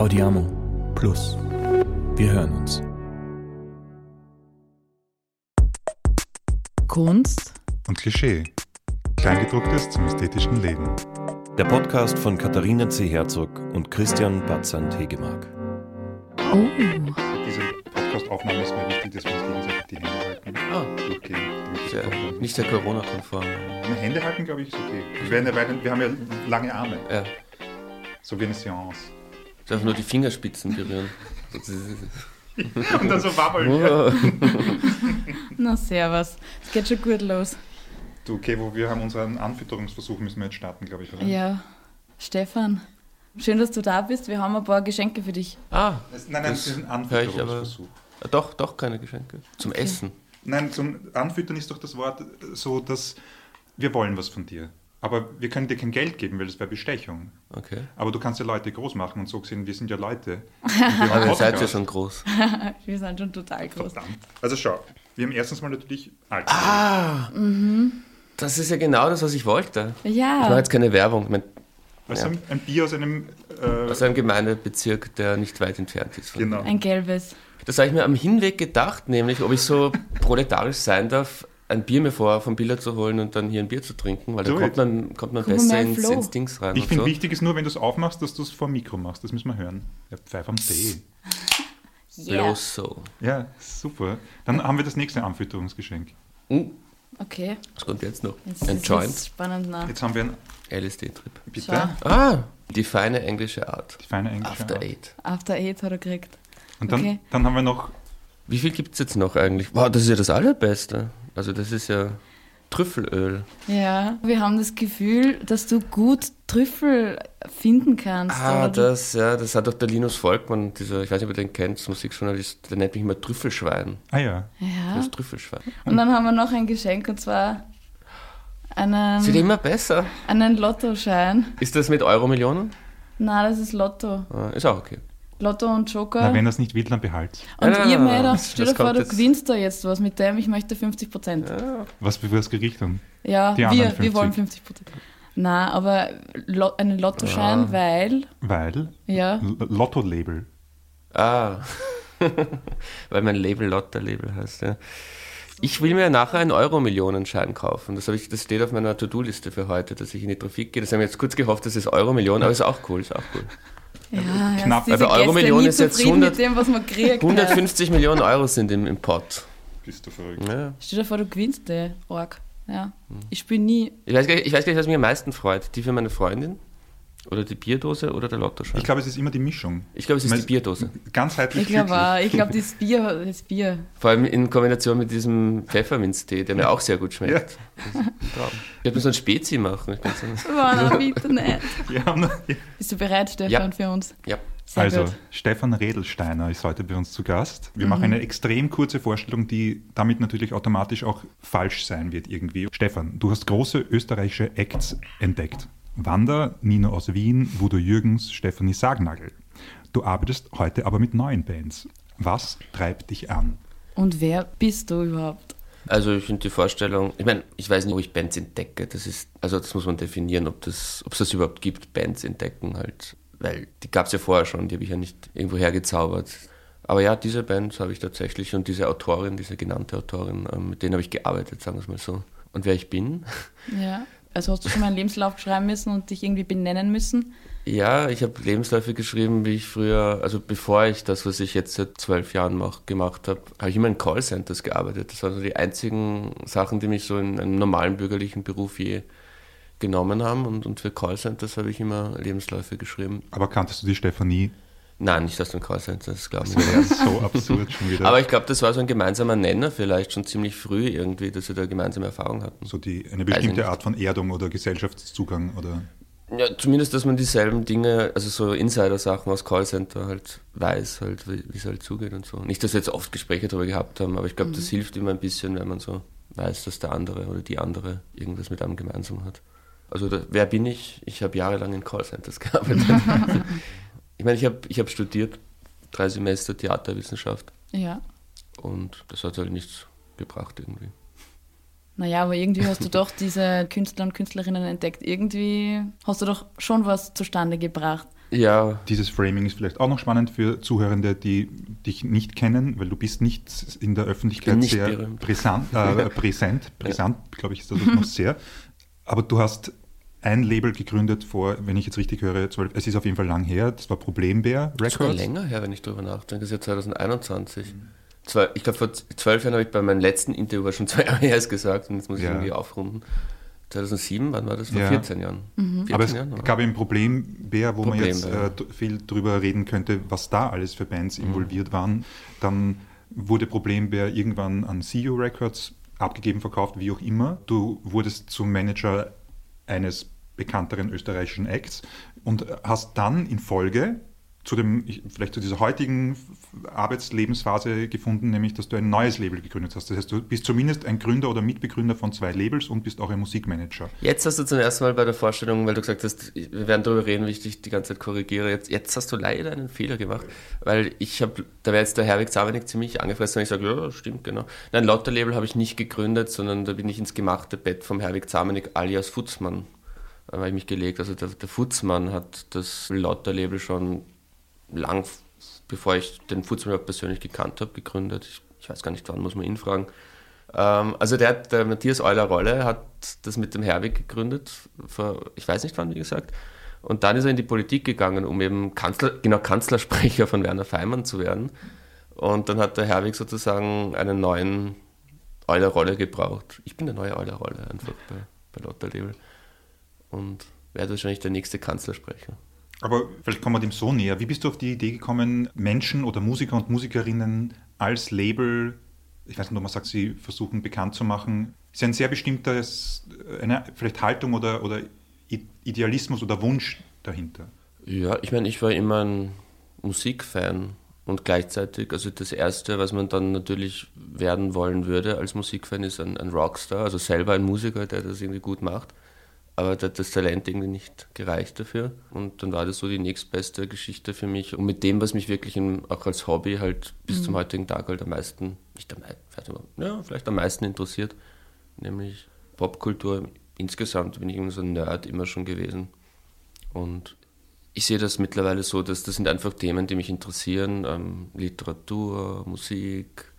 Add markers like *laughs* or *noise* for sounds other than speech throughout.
Audiamo Plus. Wir hören uns. Kunst und Klischee. Kleingedrucktes zum ästhetischen Leben. Der Podcast von Katharina C. Herzog und Christian Batzand-Hegemark. Oh. Diese Podcast-Aufnahme ist mir wichtig, dass wir uns gegenseitig die Hände halten. Ah, Okay. sehr, nicht sehr Corona-konform. Na, Hände halten, glaube ich, ist okay. Wir, werden ja weiter, wir haben ja lange Arme. Ja, So wie eine Seance. Ich darf nur die Fingerspitzen berühren. Und dann so wabbeln. Na, servus. Es geht schon gut los. Du, okay, wo wir haben unseren Anfütterungsversuch, müssen wir jetzt starten, glaube ich, oder? Ja, Stefan, schön, dass du da bist. Wir haben ein paar Geschenke für dich. Ah, Das, nein, nein, das ist ein ich aber- Anfütterungsversuch. doch, doch keine Geschenke. Zum Essen. Nein, zum Anfüttern ist doch das Wort so, dass wir wollen was von dir. Aber wir können dir kein Geld geben, weil das wäre Bestechung. Okay. Aber du kannst ja Leute groß machen und so gesehen, wir sind ja Leute. *laughs* Aber ihr seid ja schon groß. *laughs* Wir sind schon total groß. Verdammt. Also schau, wir haben erstens mal natürlich Alkohol. Ah! Das ist ja genau das, was ich wollte. Ich mache Ja, jetzt keine Werbung. Ich mein, Also Ja. ein, Bier aus einem... Äh, aus einem Gemeindebezirk, der nicht weit entfernt ist. von genau. ein gelbes. Das habe ich mir am Hinweg gedacht, nämlich ob ich so *laughs* proletarisch sein darf, ein Bier mir vor vom Biller zu holen und dann hier ein Bier zu trinken, weil So da kommt man, kommt man besser ins, ins Dings rein. Ich finde, so. wichtig ist nur, wenn du es aufmachst, dass du es vor dem Mikro machst. Das müssen wir hören. Der Pfeif am Tee. *laughs* Yeah. Bloß so. Ja, super. Dann haben wir das nächste Anfütterungsgeschenk. Hm, Okay, was kommt jetzt noch? jetzt ein Joint, spannend nach. Jetzt haben wir ein... LSD-Trip. Bitte? Schau. Ah, die feine englische Art. Die feine englische After Art. Eight. After Eight hat er gekriegt. Und dann, Okay. dann haben wir noch... Wie viel gibt es jetzt noch eigentlich? Wow, das ist ja das Allerbeste. Also das ist ja Trüffelöl. Ja, wir haben das Gefühl, dass du gut Trüffel finden kannst. Ah, oder? das, ja, das hat doch der Linus Volkmann, dieser, ich weiß nicht, ob ihr den kennt, Musikjournalist, der nennt mich immer Trüffelschwein. Ah ja. Ja. Das Trüffelschwein. Und dann haben wir noch ein Geschenk und zwar Es wird einen, immer besser. einen Lottoschein. Ist das mit Euro-Millionen? Na, das ist Lotto. Ah, ist auch okay. Lotto und Joker. Na, wenn er es nicht will, dann behalt. und Ah, ihr mir gedacht, stell das dir vor, du jetzt. gewinnst da jetzt was mit dem, ich möchte 50 Prozent. Ja, Was für das Gericht dann? wir, anderen wir 50. wollen 50 Prozent. Na, aber Lo einen Lottoschein, Ah. weil, Weil ja, Lotto-Label. Ah, *laughs* weil mein Label Lotter-Label heißt, ja. Ich will mir nachher einen Euro-Millionen-Schein kaufen. Das, habe ich, das steht auf meiner To-Do-Liste für heute, dass ich in die Trafik gehe. Das haben wir jetzt kurz gehofft, das ist Euro-Million, aber ist auch cool, ist auch cool. Ja, knapp. ja, Also Euro-Million ist jetzt 100 mit dem, was man kriegt. 150 Millionen Euro sind im, im Pot. Bist du verrückt. Ja. Stell dir vor, du gewinnst den Org. Ja. Hm. Ich spiele nie. Ich, weiß gar nicht, ich weiß gar nicht, was mich am meisten freut. Die für meine Freundin oder die Bierdose oder der Lottoschein. Ich glaube, es ist immer die Mischung. Ich glaube, es ist Man die Bierdose. Ganzheitlich Ich glaube auch. Ich glaube, das Bier, das Bier. Vor allem in Kombination mit diesem Pfefferminztee, der mir auch sehr gut schmeckt. Ja. Ich werde mir so ein Spezi machen. So, na, bitte nicht. *laughs* Bist du bereit, Stefan, Ja. für uns? ja. Sehr also, gut. Stefan Redelsteiner ist heute bei uns zu Gast. Wir machen eine extrem kurze Vorstellung, die damit natürlich automatisch auch falsch sein wird irgendwie. Stefan, du hast große österreichische Acts entdeckt. Wanda, Nino aus Wien, Wudo Jürgens, Stefanie Sagnagel. Du arbeitest heute aber mit neuen Bands. Was treibt dich an? Und wer bist du überhaupt? Also ich finde die Vorstellung, ich meine, ich weiß nicht, ob ich Bands entdecke. Das ist, also das muss man definieren, ob das, ob es das überhaupt gibt, Bands entdecken halt. Weil die gab es ja vorher schon, die habe ich ja nicht irgendwo hergezaubert. Aber ja, diese Band habe ich tatsächlich und diese Autorin, diese genannte Autorin, ähm, mit denen habe ich gearbeitet, sagen wir es mal so. Und wer ich bin? Ja. Also hast du schon mal einen Lebenslauf schreiben müssen und dich irgendwie benennen müssen? Ja, ich habe Lebensläufe geschrieben, wie ich früher, also bevor ich das, was ich jetzt seit zwölf Jahren mach, gemacht habe, habe ich immer in Callcenters gearbeitet. Das waren so die einzigen Sachen, die mich so in einem normalen bürgerlichen Beruf je genommen haben. Und, und für Callcenters habe ich immer Lebensläufe geschrieben. Aber kanntest du die Stefanie? Nein, nicht aus den Callcenters, glaube ich. Das wäre so absurd schon wieder. Aber ich glaube, das war so ein gemeinsamer Nenner vielleicht schon ziemlich früh irgendwie, dass wir da gemeinsame Erfahrung hatten. so die, eine bestimmte nicht. Art von Erdung oder Gesellschaftszugang oder Ja, zumindest, dass man dieselben Dinge, also so Insider-Sachen aus Callcenter halt weiß, halt, wie es halt zugeht und so. Nicht, dass wir jetzt oft Gespräche darüber gehabt haben, aber ich glaube, das hilft immer ein bisschen, wenn man so weiß, dass der andere oder die andere irgendwas mit einem gemeinsam hat. Also da, wer bin ich? Ich habe jahrelang in Callcenters *laughs* gearbeitet. *laughs* ich meine, ich habe ich hab studiert, drei Semester Theaterwissenschaft Ja. und das hat halt nichts gebracht irgendwie. Naja, aber irgendwie hast du doch diese Künstler und Künstlerinnen entdeckt. Irgendwie hast du doch schon was zustande gebracht. Ja, Dieses Framing ist vielleicht auch noch spannend für Zuhörende, die dich nicht kennen, weil du bist nicht in der Öffentlichkeit nicht sehr *laughs* präsent, äh, präsent, präsent glaube ich, ist das noch sehr. Aber du hast ein Label gegründet vor, wenn ich jetzt richtig höre, zwölf, es ist auf jeden Fall lang her, das war Problembär Records. länger her, wenn ich drüber nachdenke. Das ist ja 2021. Zwei, ich glaube, vor zwölf Jahren habe ich bei meinem letzten Interview, war schon zwei *laughs* Jahre her, ist gesagt, und jetzt muss ich Ja. irgendwie aufrunden. 2007, wann war das? Vor Ja. 14 Jahren. 14 Aber es Jahren, gab eben Problembär, wo man jetzt äh, viel drüber reden könnte, was da alles für Bands involviert waren. Dann wurde Problembär irgendwann an CU Records abgegeben, verkauft, wie auch immer. Du wurdest zum Manager eines bekannteren österreichischen Acts und hast dann in Folge zu dem, ich- vielleicht zu dieser heutigen Arbeitslebensphase gefunden, nämlich dass du ein neues Label gegründet hast. Das heißt, du bist zumindest ein Gründer oder Mitbegründer von zwei Labels und bist auch ein Musikmanager. Jetzt hast du zum ersten Mal bei der Vorstellung, weil du gesagt hast, wir werden darüber reden, wie ich dich die ganze Zeit korrigiere. Jetzt, jetzt hast du leider einen Fehler gemacht, weil ich habe, da wäre jetzt der Herwig Zamenik ziemlich angefressen, wenn ich sage, ja, stimmt, genau. Nein, Lotterlabel habe ich nicht gegründet, sondern da bin ich ins gemachte Bett vom Herwig Zamenik alias Futzmann, habe ich mich gelegt. Also der, der Futzmann hat das Lotterlabel schon lang, bevor ich den Futzmann persönlich gekannt habe, gegründet. Ich, ich weiß gar nicht wann, muss man ihn fragen. Ähm, also der, der Matthias Euler-Rolle hat das mit dem Herwig gegründet, vor, ich weiß nicht wann, wie gesagt. Und dann ist er in die Politik gegangen, um eben Kanzler, genau Kanzlersprecher von Werner Feimann zu werden. Und dann hat der Herwig sozusagen einen neuen Euler-Rolle gebraucht. Ich bin der neue Euler-Rolle einfach bei, bei Lotta Label. Und werde wahrscheinlich der nächste Kanzlersprecher. Aber vielleicht kommen wir dem so näher. Wie bist du auf die Idee gekommen, Menschen oder Musiker und Musikerinnen als Label, ich weiß nicht, ob man sagt, sie versuchen bekannt zu machen, ist ja ein sehr bestimmtes, eine vielleicht Haltung oder, oder Idealismus oder Wunsch dahinter. Ja, ich meine, ich war immer ein Musikfan und gleichzeitig, also das Erste, was man dann natürlich werden wollen würde als Musikfan, ist ein, ein Rockstar, also selber ein Musiker, der das irgendwie gut macht. Aber da hat das Talent irgendwie nicht gereicht dafür. Und dann war das so die nächstbeste Geschichte für mich. Und mit dem, was mich wirklich im, auch als Hobby halt bis zum heutigen Tag halt am meisten, nicht am meisten, vielleicht, aber- ja, vielleicht am meisten interessiert, nämlich Popkultur. Insgesamt bin ich irgendwie so ein Nerd immer schon gewesen. Und ich sehe das mittlerweile so, dass das sind einfach Themen, die mich interessieren. Ähm, Literatur, Musik,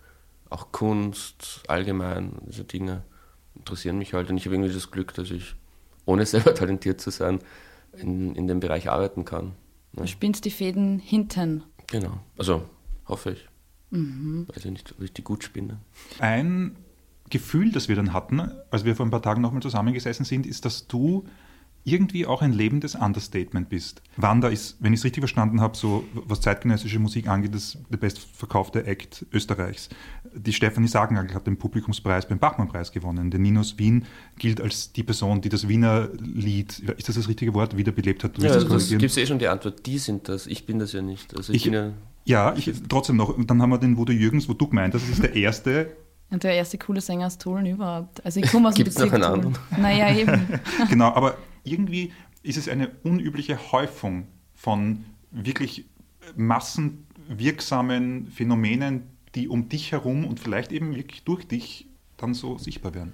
auch Kunst, allgemein, diese Dinge interessieren mich halt. Und ich habe irgendwie das Glück, dass ich, ohne selber *laughs* talentiert zu sein, in, in dem Bereich arbeiten kann. Ja, Du spinnst die Fäden hinten. genau. Also hoffe ich. Weiß ich nicht, ob ich die gut spinne. Ein Gefühl, das wir dann hatten, als wir vor ein paar Tagen nochmal zusammengesessen sind, ist, dass du irgendwie auch ein lebendes Understatement bist. Wanda ist, wenn ich es richtig verstanden habe, so was zeitgenössische Musik angeht, das der bestverkaufte Act Österreichs. Die Stefanie Sagenagel hat den Publikumspreis beim Bachmann-Preis gewonnen. Der Ninos Wien gilt als die Person, die das Wiener Lied, ist das das richtige Wort, wiederbelebt hat? Du Ja, wirst also das gibt es eh schon die Antwort. Die sind das. Ich bin das ja nicht. Also ich, Ich- bin ja, ja, ich, trotzdem noch. Und dann haben wir den Wodo Jürgens, wo du gemeint hast, das ist der erste Und der erste coole Sänger aus Tulln überhaupt. Also ich komme aus dem Gibt's noch Bezirk einen Tulln. anderen? Naja, eben. *laughs* genau, aber irgendwie ist es eine unübliche Häufung von wirklich massenwirksamen Phänomenen, die um dich herum und vielleicht eben wirklich durch dich dann so sichtbar werden.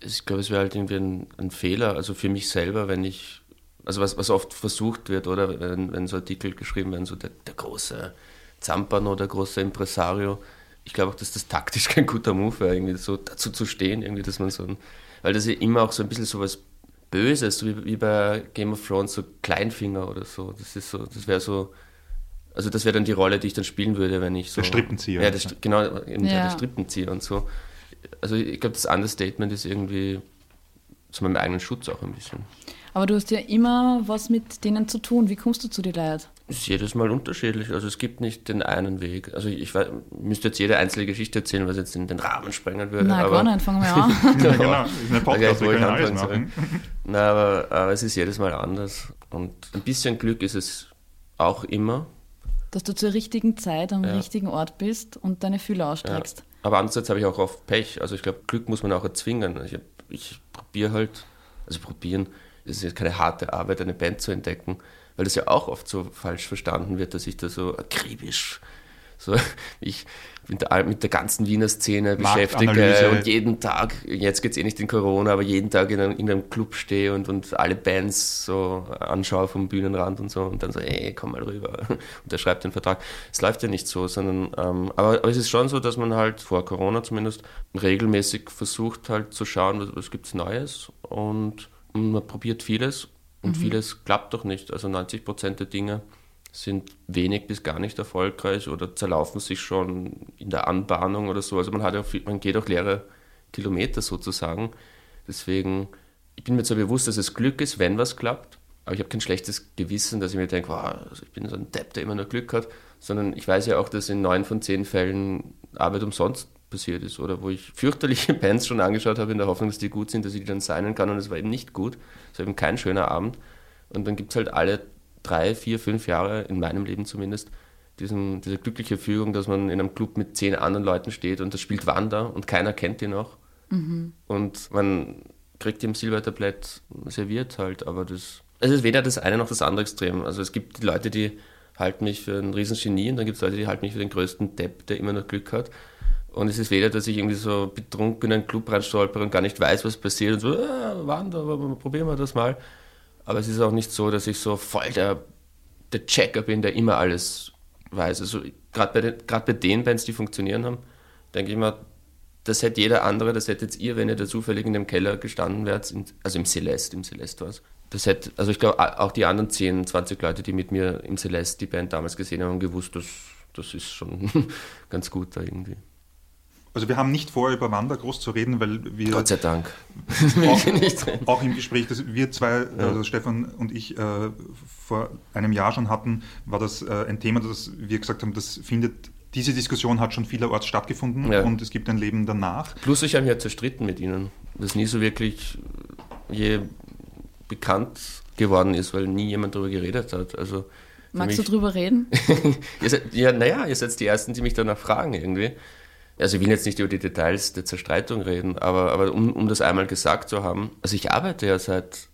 ich glaube, es wäre halt irgendwie ein, ein Fehler, also für mich selber, wenn ich, also was, was oft versucht wird, oder wenn, wenn so Artikel geschrieben werden, so der, der große Zampano, der große Impresario. Ich glaube auch, dass das taktisch *laughs* kein guter Move wäre, irgendwie so dazu zu stehen, irgendwie, dass man so ein, weil das ja immer auch so ein bisschen so was Böses, so wie, wie bei Game of Thrones, so Kleinfinger oder so. Das ist so, das wäre so, also das wäre dann die Rolle, die ich dann spielen würde, wenn ich so. Der Strippenzieher. Ja, der, genau, eben der, Ja. der Strippenzieher und so. Also ich glaube, das Understatement ist irgendwie zu meinem eigenen Schutz auch ein bisschen. Aber du hast ja immer was mit denen zu tun. Wie kommst du zu den Leuten? Ist jedes Mal unterschiedlich. Also es gibt nicht den einen Weg. Also ich, weiß, müsste jetzt jede einzelne Geschichte erzählen, was jetzt in den Rahmen sprengen würde. Na, aber, gar nicht. Fangen wir *laughs* an. Ja, genau, ist eine Ja, Podcast, wo wir ich können alles machen. Na, aber, aber es ist jedes Mal anders. Und ein bisschen Glück ist es auch immer. Dass du zur richtigen Zeit am Ja. richtigen Ort bist und deine Fühler Ja. ausstreckst. Aber andererseits habe ich auch oft Pech. Also ich glaube, Glück muss man auch erzwingen. Ich, ich probiere halt, also probieren, es ist jetzt keine harte Arbeit, eine Band zu entdecken, weil das ja auch oft so falsch verstanden wird, dass ich da so akribisch so *laughs* ich mit der, mit der ganzen Wiener Szene beschäftige und jeden Tag, jetzt geht es eh nicht in Corona, aber jeden Tag in einem, in einem Club stehe und, und alle Bands so anschaue vom Bühnenrand und so und dann so, ey, komm mal rüber. *laughs* Und er schreibt den Vertrag. Es läuft ja nicht so, sondern, ähm, aber, aber es ist schon so, dass man halt vor Corona zumindest regelmäßig versucht halt zu schauen, was, was gibt es Neues und, und man probiert vieles und mhm. vieles klappt doch nicht. Also 90 Prozent der Dinge sind wenig bis gar nicht erfolgreich oder zerlaufen sich schon in der Anbahnung oder so. Also man, hat auch, man geht auch leere Kilometer sozusagen. Deswegen, ich bin mir zwar bewusst, dass es Glück ist, wenn was klappt, aber ich habe kein schlechtes Gewissen, dass ich mir denke, wow, also ich bin so ein Depp, der immer nur Glück hat, sondern ich weiß ja auch, dass in neun von zehn Fällen Arbeit umsonst passiert ist oder wo ich fürchterliche *laughs* Bands schon angeschaut habe in der Hoffnung, dass die gut sind, dass ich die dann signen kann und es war eben nicht gut. Es war eben kein schöner Abend. Und dann gibt es halt alle drei, vier, fünf Jahre, in meinem Leben zumindest, diesen, diese glückliche Fügung, dass man in einem Club mit zehn anderen Leuten steht und das spielt Wander und keiner kennt ihn noch. Mhm. Und man kriegt ihm Silbertablett serviert halt, aber das, es ist weder das eine noch das andere Extrem. Also es gibt die Leute, die halten mich für ein Riesengenie und dann gibt es Leute, die halten mich für den größten Depp, der immer noch Glück hat. Und es ist weder, dass ich irgendwie so betrunken in einen Club reinstolper und gar nicht weiß, was passiert und so, ah, Wander, aber probieren wir das mal. Aber es ist auch nicht so, dass ich so voll der, der Checker bin, der immer alles weiß. Also gerade bei, bei den Bands, die funktionieren haben, denke ich mal, das hätte jeder andere, das hättet ihr, wenn ihr da zufällig in dem Keller gestanden wärt, also im Celeste, im Celeste war es. Das hätte, also ich glaube, auch die anderen 10, 20 Leute, die mit mir im Celeste die Band damals gesehen haben, haben gewusst, dass das ist schon *laughs* ganz gut da irgendwie. Also wir haben nicht vor, über Wander groß zu reden, weil wir... Gott sei Dank. *laughs* Auch, auch im Gespräch, das wir zwei, ja. also Stefan und ich, äh, vor einem Jahr schon hatten, war das äh, ein Thema, das wir gesagt haben, das findet diese Diskussion hat schon vielerorts stattgefunden ja. und es gibt ein Leben danach. Plus ich habe mich ja zerstritten mit ihnen, das nie so wirklich je bekannt geworden ist, weil nie jemand darüber geredet hat. Also Magst mich, du drüber reden? seid, *laughs* ja, naja, ihr seid die Ersten, die mich danach fragen irgendwie also ich will jetzt nicht über die Details der Zerstreitung reden, aber, aber um, um das einmal gesagt zu haben, also ich arbeite ja seit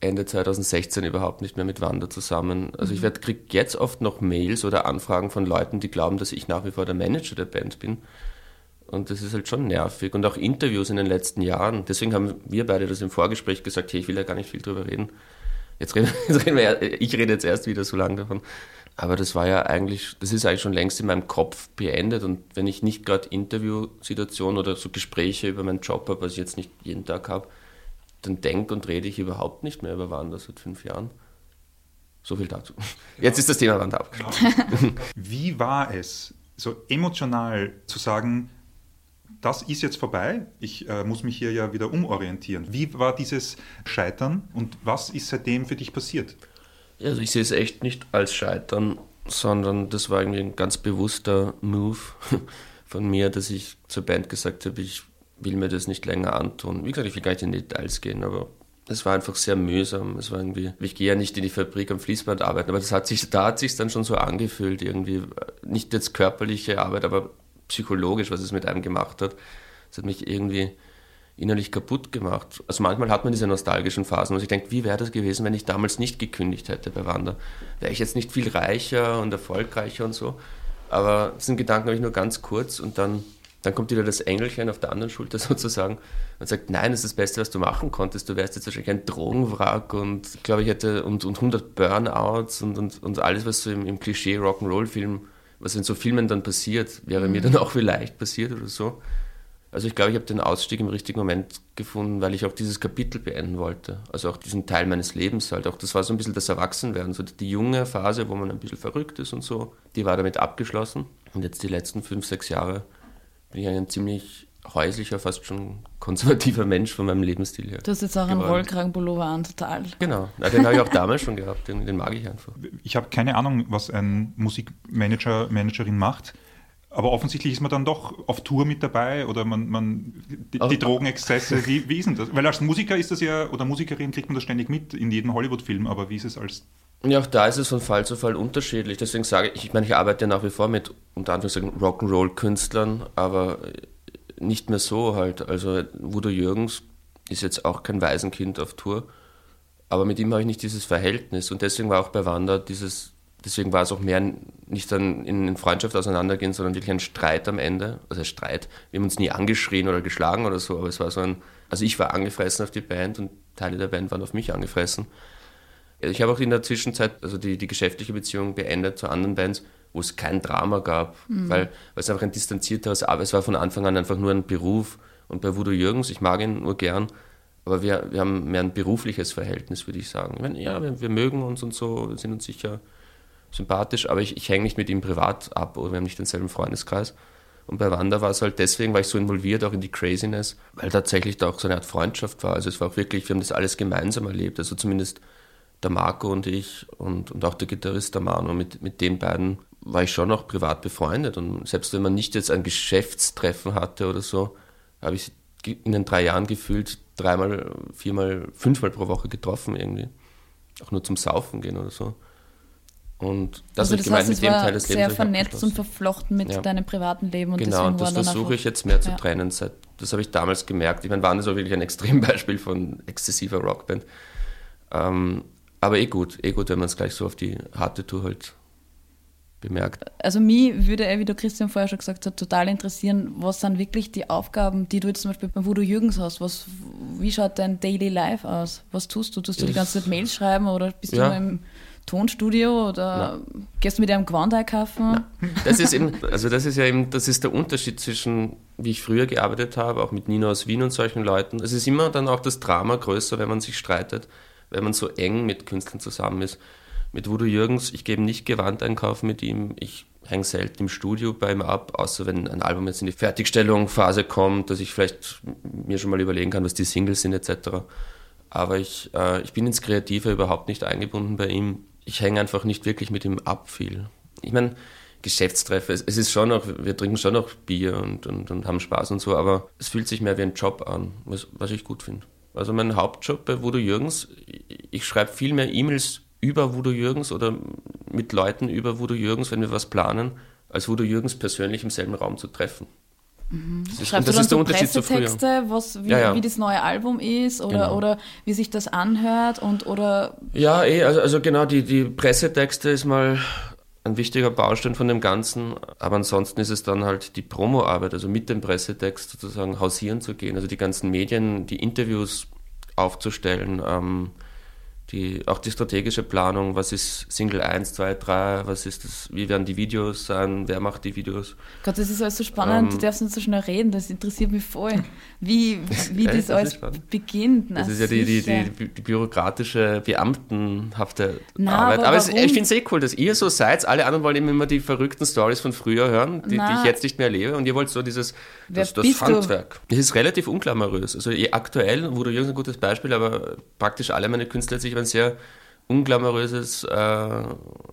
Ende 2016 überhaupt nicht mehr mit Wanda zusammen. Also ich mhm. kriege jetzt oft noch Mails oder Anfragen von Leuten, die glauben, dass ich nach wie vor der Manager der Band bin. Und das ist halt schon nervig. Und auch Interviews in den letzten Jahren. Deswegen haben wir beide das im Vorgespräch gesagt, hey, ich will ja gar nicht viel drüber reden. Jetzt reden, *laughs* jetzt reden wir, ich rede jetzt erst wieder so lange davon. Aber das war ja eigentlich, das ist eigentlich schon längst in meinem Kopf beendet. Und wenn ich nicht gerade Interviewsituationen oder so Gespräche über meinen Job habe, was ich jetzt nicht jeden Tag habe, dann denke und rede ich überhaupt nicht mehr über Wander seit fünf Jahren. So viel dazu. Jetzt ist das Thema Wander abgeschlossen. *laughs* Wie war es, so emotional zu sagen, das ist jetzt vorbei, ich äh, muss mich hier ja wieder umorientieren. Wie war dieses Scheitern und was ist seitdem für dich passiert? Also ich sehe es echt nicht als Scheitern, sondern das war irgendwie ein ganz bewusster Move *laughs* von mir, dass ich zur Band gesagt habe, ich will mir das nicht länger antun. Wie gesagt, ich will gar nicht in Details gehen, aber es war einfach sehr mühsam. Es war irgendwie, ich gehe ja nicht in die Fabrik am Fließband arbeiten, aber das hat sich, da hat sich dann schon so angefühlt, irgendwie, nicht jetzt körperliche Arbeit, aber psychologisch, was es mit einem gemacht hat. Es hat mich irgendwie innerlich kaputt gemacht. Also manchmal hat man diese nostalgischen Phasen, wo ich denke, wie wäre das gewesen, wenn ich damals nicht gekündigt hätte bei Wander? Wäre ich jetzt nicht viel reicher und erfolgreicher und so? Aber diesen Gedanken habe ich nur ganz kurz und dann, dann kommt wieder das Engelchen auf der anderen Schulter *laughs* sozusagen und sagt, nein, das ist das Beste, was du machen konntest. Du wärst jetzt wahrscheinlich ein Drogenwrack und ich glaube, ich hätte und, und 100 Burnouts und, und, und alles, was so im, im Klischee Rock'n'Roll-Film, was in so Filmen dann passiert, wäre mir mhm. dann auch vielleicht passiert oder so. Also ich glaube, ich habe den Ausstieg im richtigen Moment gefunden, weil ich auch dieses Kapitel beenden wollte. Also auch diesen Teil meines Lebens halt. Auch das war so ein bisschen das Erwachsenwerden. So die junge Phase, wo man ein bisschen verrückt ist und so, die war damit abgeschlossen. Und jetzt die letzten fünf, sechs Jahre bin ich ein ziemlich häuslicher, fast schon konservativer Mensch von meinem Lebensstil her. Du hast jetzt auch geworden. einen Rollkragenpullover an, total. Genau, Na, den habe ich auch damals schon gehabt, den, den mag ich einfach. Ich habe keine Ahnung, was ein Musikmanager, Managerin macht. Aber offensichtlich ist man dann doch auf Tour mit dabei oder man, man die, die Drogenexzesse, wie, wie ist denn das? Weil als Musiker ist das ja, oder Musikerin kriegt man das ständig mit in jedem Hollywood-Film, aber wie ist es als ja, auch da ist es von Fall zu Fall unterschiedlich. Deswegen sage ich, ich meine, ich arbeite ja nach wie vor mit unter Anführungszeichen Rock'n'Roll-Künstlern, aber nicht mehr so halt. Also Wudo Jürgens ist jetzt auch kein Waisenkind auf Tour, aber mit ihm habe ich nicht dieses Verhältnis und deswegen war auch bei Wander dieses deswegen war es auch mehr nicht dann in, Freundschaft auseinandergehen, sondern wirklich ein Streit am Ende. Also ein Streit. Wir haben uns nie angeschrien oder geschlagen oder so, aber es war so ein, also ich war angefressen auf die Band und Teile der Band waren auf mich angefressen. Ich habe auch in der Zwischenzeit, also die, die geschäftliche Beziehung beendet zu anderen Bands, wo es kein Drama gab, mhm. weil, weil es einfach ein distanzierteres, aber es war von Anfang an einfach nur ein Beruf. Und bei Voodoo Jürgens, ich mag ihn nur gern, aber wir, wir haben mehr ein berufliches Verhältnis, würde ich sagen. Ich meine, ja, wir, wir, mögen uns und so, sind uns sicher sympathisch, aber ich, ich hänge nicht mit ihm privat ab oder wir haben nicht denselben Freundeskreis. Und bei Wanda war es halt deswegen, war ich so involviert auch in die Craziness, weil tatsächlich da auch so eine Art Freundschaft war. Also es war auch wirklich, wir haben das alles gemeinsam erlebt. Also zumindest der Marco und ich und, und auch der Gitarrist der Manu, mit, mit den beiden war ich schon noch privat befreundet. Und selbst wenn man nicht jetzt ein Geschäftstreffen hatte oder so, habe ich in den drei Jahren gefühlt dreimal, viermal, fünfmal pro Woche getroffen irgendwie. Auch nur zum Saufen gehen oder so. Und das, also das gemeint, heißt, mit dem Teil des Lebens. sehr vernetzt und verflochten mit ja. deinem privaten Leben. Und genau, und das versuche ich jetzt mehr zu ja. trennen. Seit, das habe ich damals gemerkt. Ich meine, Wanda ist auch wirklich ein Extrembeispiel von exzessiver Rockband. Ähm, aber eh gut, eh gut, wenn man es gleich so auf die harte Tour halt bemerkt. Also mich würde, wie der Christian vorher schon gesagt hat, total interessieren, was sind wirklich die Aufgaben, die du jetzt zum Beispiel bei Voodoo Jürgens hast? Was, wie schaut dein Daily Life aus? Was tust du? Tust du die ganze Zeit Mails schreiben oder bist ja. du nur im Tonstudio oder Nein. gehst du mit einem Gewand einkaufen? Das ist eben, also das ist ja eben, das ist der Unterschied zwischen, wie ich früher gearbeitet habe, auch mit Nino aus Wien und solchen Leuten. Es ist immer dann auch das Drama größer, wenn man sich streitet, wenn man so eng mit Künstlern zusammen ist mit Voodoo Jürgens, ich gebe nicht Gewand einkaufen mit ihm. Ich hänge selten im Studio bei ihm ab, außer wenn ein Album jetzt in die Fertigstellungsphase kommt, dass ich vielleicht mir schon mal überlegen kann, was die Singles sind etc. Aber ich, äh, ich bin ins Kreative überhaupt nicht eingebunden bei ihm. Ich hänge einfach nicht wirklich mit ihm ab viel. Ich meine, Geschäftstreffe, es, es, ist schon noch, wir trinken schon noch Bier und, und, und haben Spaß und so, aber es fühlt sich mehr wie ein Job an, was, was ich gut finde. Also mein Hauptjob bei Voodoo Jürgens, ich schreibe viel mehr E-Mails über Voodoo Jürgens oder mit Leuten über Voodoo Jürgens, wenn wir was planen, als Voodoo Jürgens persönlich im selben Raum zu treffen. Mhm. Das ist, Schreibst das du dann ist der so Unterschied Pressetexte, was, wie, ja, ja. wie, das neue Album ist oder, genau. oder wie sich das anhört und oder Ja, eh, also, also genau, die, die Pressetexte ist mal ein wichtiger Baustein von dem Ganzen, aber ansonsten ist es dann halt die Promoarbeit, also mit dem Pressetext sozusagen hausieren zu gehen, also die ganzen Medien, die Interviews aufzustellen, ähm, die, auch die strategische Planung, was ist Single 1, 2, 3, was ist das, wie werden die Videos sein, wer macht die Videos. Gott, das ist alles so spannend, ähm, du darfst nicht so schnell reden, das interessiert mich voll, wie, wie *laughs* das, das alles beginnt. Na, das ist ja die, die, die, die, bürokratische, beamtenhafte Na, Arbeit. Aber, aber es, ich finde es eh cool, dass ihr so seid, alle anderen wollen immer die verrückten Stories von früher hören, die, die, ich jetzt nicht mehr erlebe und ihr wollt so dieses, das, das Handwerk. Es ist relativ unklammerös, also aktuell, wo du Jürgen ein gutes Beispiel, aber praktisch alle meine Künstler sich ein sehr unglamouröses äh,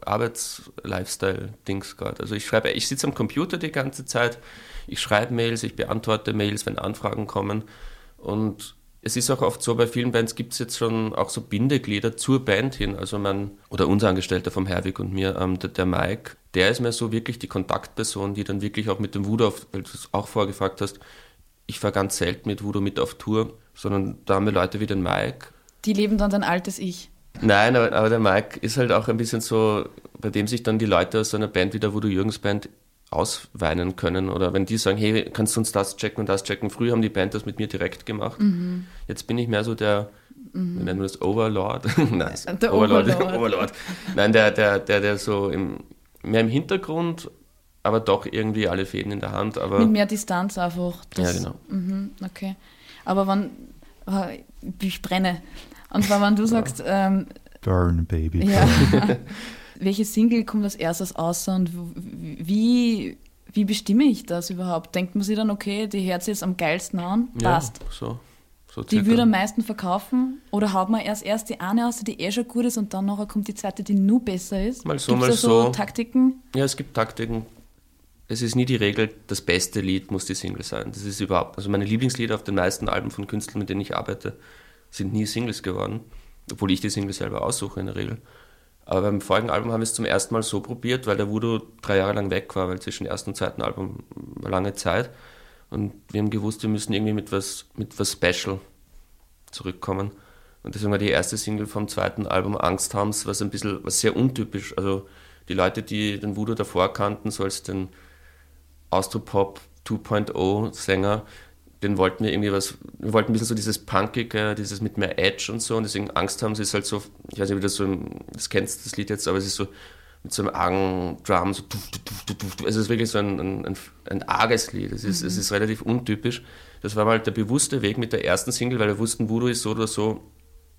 Arbeits-Lifestyle-Dings gerade. Also ich schreibe, ich sitze am Computer die ganze Zeit, ich schreibe Mails, ich beantworte Mails, wenn Anfragen kommen. Und es ist auch oft so, bei vielen Bands gibt es jetzt schon auch so Bindeglieder zur Band hin. Also mein, oder unser Angestellter vom Herwig und mir, ähm, der, der, Mike, der ist mir so wirklich die Kontaktperson, die dann wirklich auch mit dem Voodoo, weil du es auch vorgefragt hast, ich fahre ganz selten mit Voodoo mit auf Tour, sondern da haben wir Leute wie den Mike, die leben dann dein altes Ich. Nein, aber, aber, der Mike ist halt auch ein bisschen so, bei dem sich dann die Leute aus so einer Band wie der Voodoo Jürgens Band ausweinen können. Oder wenn die sagen, hey, kannst du uns das checken und das checken? Früher haben die Band das mit mir direkt gemacht. Mhm. Jetzt bin ich mehr so der, mhm. nennen wir das, Overlord? *laughs* Nein, der Overlord. Overlord. *laughs* Overlord. Nein, der, der, der, der so im, mehr im Hintergrund, aber doch irgendwie alle Fäden in der Hand. Aber mit mehr Distanz einfach. Das, ja, genau. Mhm, okay. Aber wann, ich brenne. Und zwar, wenn du sagst. Ähm, Burn, Baby. Ja, *laughs* welche Single kommt als erstes aus und wie, wie bestimme ich das überhaupt? Denkt man sich dann, okay, die hört sich jetzt am geilsten an? Passt. Ja, so. So die würde am meisten verkaufen? Oder haut man erst, erst die eine aus, die eh schon gut ist und dann nachher kommt die zweite, die nur besser ist? Mal so, Gibt's mal so. so Taktiken? Ja, es gibt Taktiken. Es ist nie die Regel, das beste Lied muss die Single sein. Das ist überhaupt, also meine Lieblingslieder auf den meisten Alben von Künstlern, mit denen ich arbeite, sind nie Singles geworden, obwohl ich die Singles selber aussuche in der Regel. Aber beim vorigen Album haben wir es zum ersten Mal so probiert, weil der Voodoo drei Jahre lang weg war, weil zwischen ersten und zweiten Album war lange Zeit. Und wir haben gewusst, wir müssen irgendwie mit was, mit was Special zurückkommen. Und deswegen war die erste Single vom zweiten Album Angst haben's, was ein bisschen, was sehr untypisch, also die Leute, die den Voodoo davor kannten, so als den Austropop 2.0 Sänger, den wollten wir irgendwie was, wir wollten ein bisschen so dieses Punkige, dieses mit mehr Edge und so und deswegen Angst haben sie es halt so, ich weiß nicht, wie das so, das kennst das Lied jetzt, aber es ist so mit so einem argen Drum, so tuf, tuf, tuf, tuf. es ist wirklich so ein, ein, ein, ein arges Lied, es ist, mhm. es ist relativ untypisch. Das war mal der bewusste Weg mit der ersten Single, weil wir wussten, Voodoo ist so oder so,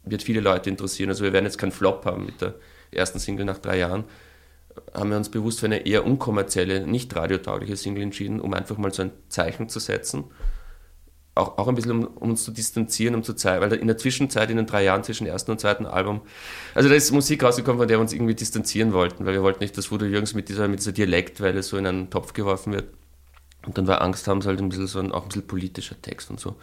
wird viele Leute interessieren, also wir werden jetzt keinen Flop haben mit der ersten Single nach drei Jahren, haben wir uns bewusst für eine eher unkommerzielle, nicht radiotaugliche Single entschieden, um einfach mal so ein Zeichen zu setzen auch, auch ein bisschen, um, um, uns zu distanzieren, um zu zeigen, weil in der Zwischenzeit, in den drei Jahren zwischen ersten und zweiten Album, also da ist Musik rausgekommen, von der wir uns irgendwie distanzieren wollten, weil wir wollten nicht, dass Voodoo Jürgens mit dieser, mit dieser Dialektwelle so in einen Topf geworfen wird. Und dann war Angst, haben sie halt ein bisschen so ein, auch ein bisschen politischer Text und so.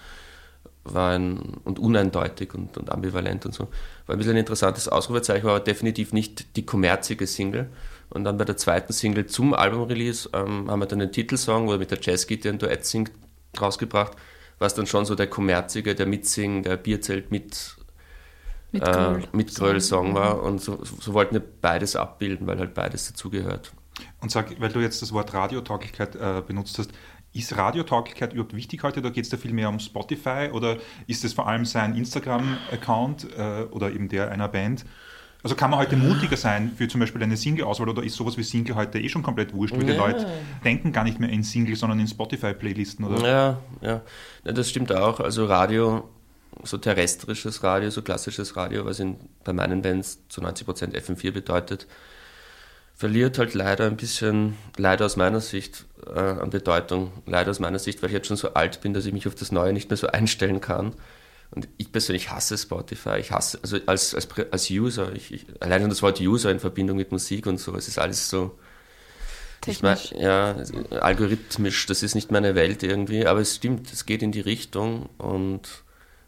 War ein, und uneindeutig und, und ambivalent und so. War ein bisschen ein interessantes Ausrufezeichen, war aber definitiv nicht die kommerzige Single. Und dann bei der zweiten Single zum Albumrelease ähm, haben wir dann den Titelsong, wo er mit der Jazzgitarre ein Duett singt, rausgebracht was dann schon so der kommerzige, der Mitsing, der Bierzelt mit mit, äh, mit Gröll-Song war. Und so, so, wollten wir beides abbilden, weil halt beides dazugehört. Und sag, weil du jetzt das Wort Radiotauglichkeit äh, benutzt hast, ist Radiotauglichkeit überhaupt wichtig heute oder geht es da viel mehr um Spotify oder ist es vor allem sein Instagram-Account äh, oder eben der einer Band? Also kann man heute mutiger sein für zum Beispiel eine Single-Auswahl oder ist sowas wie Single heute eh schon komplett wurscht, weil ja. die Leute denken gar nicht mehr in Single, sondern in Spotify-Playlisten, oder? Ja, ja, ja, das stimmt auch. Also Radio, so terrestrisches Radio, so klassisches Radio, was in, bei meinen Bands zu 90% FM4 bedeutet, verliert halt leider ein bisschen, leider aus meiner Sicht, äh, an Bedeutung. Leider aus meiner Sicht, weil ich jetzt schon so alt bin, dass ich mich auf das Neue nicht mehr so einstellen kann. Und ich persönlich hasse Spotify. Ich hasse, also als, als, als User, ich, ich, allein schon das Wort User in Verbindung mit Musik und so, es ist alles so. Technisch. Mein, ja, algorithmisch, das ist nicht meine Welt irgendwie, aber es stimmt, es geht in die Richtung und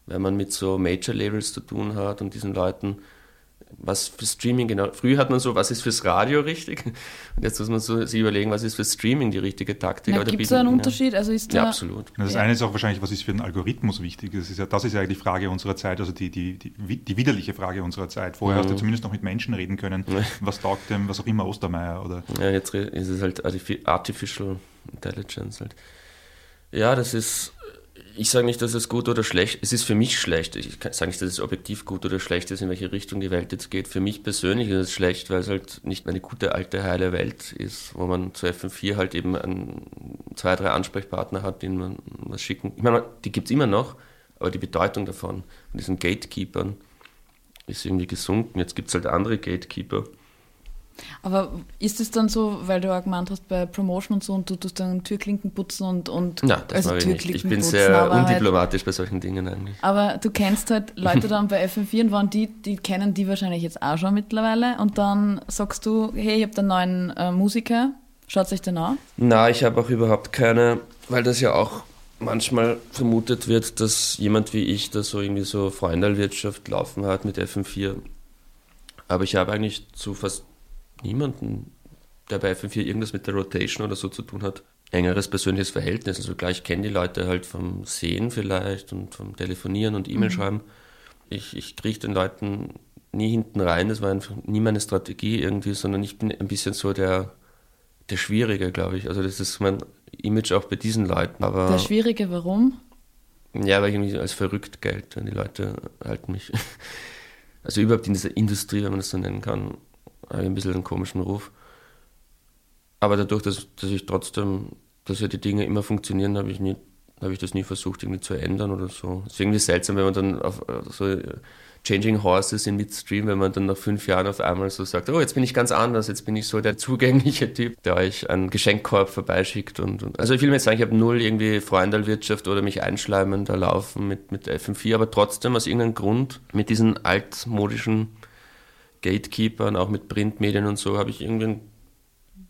wenn man mit so Major Labels zu tun hat und diesen Leuten, was für Streaming genau. Früher hat man so, was ist fürs Radio richtig? Und jetzt muss man so sich überlegen, was ist für Streaming die richtige Taktik. Gibt es da einen Unterschied? Also ist ja, absolut. Das ja. eine ist auch wahrscheinlich, was ist für einen Algorithmus wichtig? Das ist ja, das ist ja die Frage unserer Zeit, also die, die, die, die widerliche Frage unserer Zeit. Vorher mhm. hast du zumindest noch mit Menschen reden können, was taugt dem, was auch immer, Ostermeier oder. Ja, jetzt ist es halt Artificial Intelligence halt. Ja, das ist ich sage nicht, dass es gut oder schlecht ist. Es ist für mich schlecht. Ich sage nicht, dass es objektiv gut oder schlecht ist, in welche Richtung die Welt jetzt geht. Für mich persönlich ist es schlecht, weil es halt nicht eine gute, alte, heile Welt ist, wo man zu FM4 halt eben ein, zwei, drei Ansprechpartner hat, denen man was schicken. Ich meine, die gibt es immer noch, aber die Bedeutung davon, von diesen Gatekeepern, ist irgendwie gesunken. Jetzt gibt es halt andere Gatekeeper aber ist es dann so, weil du auch gemeint hast, bei Promotion und so und du tust dann Türklinken putzen und. und Na, das also ich nicht. Ich bin sehr halt undiplomatisch halt, bei solchen Dingen eigentlich. Aber du kennst halt *laughs* Leute dann bei FM4 und waren die, die kennen die wahrscheinlich jetzt auch schon mittlerweile und dann sagst du, hey, ich habe einen neuen äh, Musiker, schaut euch den an? Na, ich habe auch überhaupt keine, weil das ja auch manchmal vermutet wird, dass jemand wie ich da so irgendwie so Freundalwirtschaft laufen hat mit FM4. Aber ich habe eigentlich zu fast niemanden, der bei FM4 irgendwas mit der Rotation oder so zu tun hat. Engeres persönliches Verhältnis. Also gleich kennen die Leute halt vom Sehen vielleicht und vom Telefonieren und E-Mail schreiben. Mhm. Ich, ich kriege den Leuten nie hinten rein, das war einfach nie meine Strategie irgendwie, sondern ich bin ein bisschen so der, der Schwierige, glaube ich. Also das ist mein Image auch bei diesen Leuten. Aber der Schwierige, warum? Ja, weil ich irgendwie als verrückt gelte. Die Leute halten mich, *laughs* also überhaupt in dieser Industrie, wenn man das so nennen kann, ein bisschen einen komischen Ruf. Aber dadurch, dass, dass ich trotzdem, dass ja die Dinge immer funktionieren, habe ich, nie, habe ich das nie versucht, irgendwie zu ändern oder so. Es ist irgendwie seltsam, wenn man dann auf so Changing Horses in Midstream, wenn man dann nach fünf Jahren auf einmal so sagt, oh, jetzt bin ich ganz anders, jetzt bin ich so der zugängliche Typ, der euch einen Geschenkkorb vorbeischickt. Und, und also ich will mir jetzt sagen, ich habe null irgendwie Freundalwirtschaft oder mich einschleimen, da laufen mit, mit FM4, aber trotzdem aus irgendeinem Grund mit diesen altmodischen Gatekeepern, auch mit Printmedien und so, habe ich irgendwie,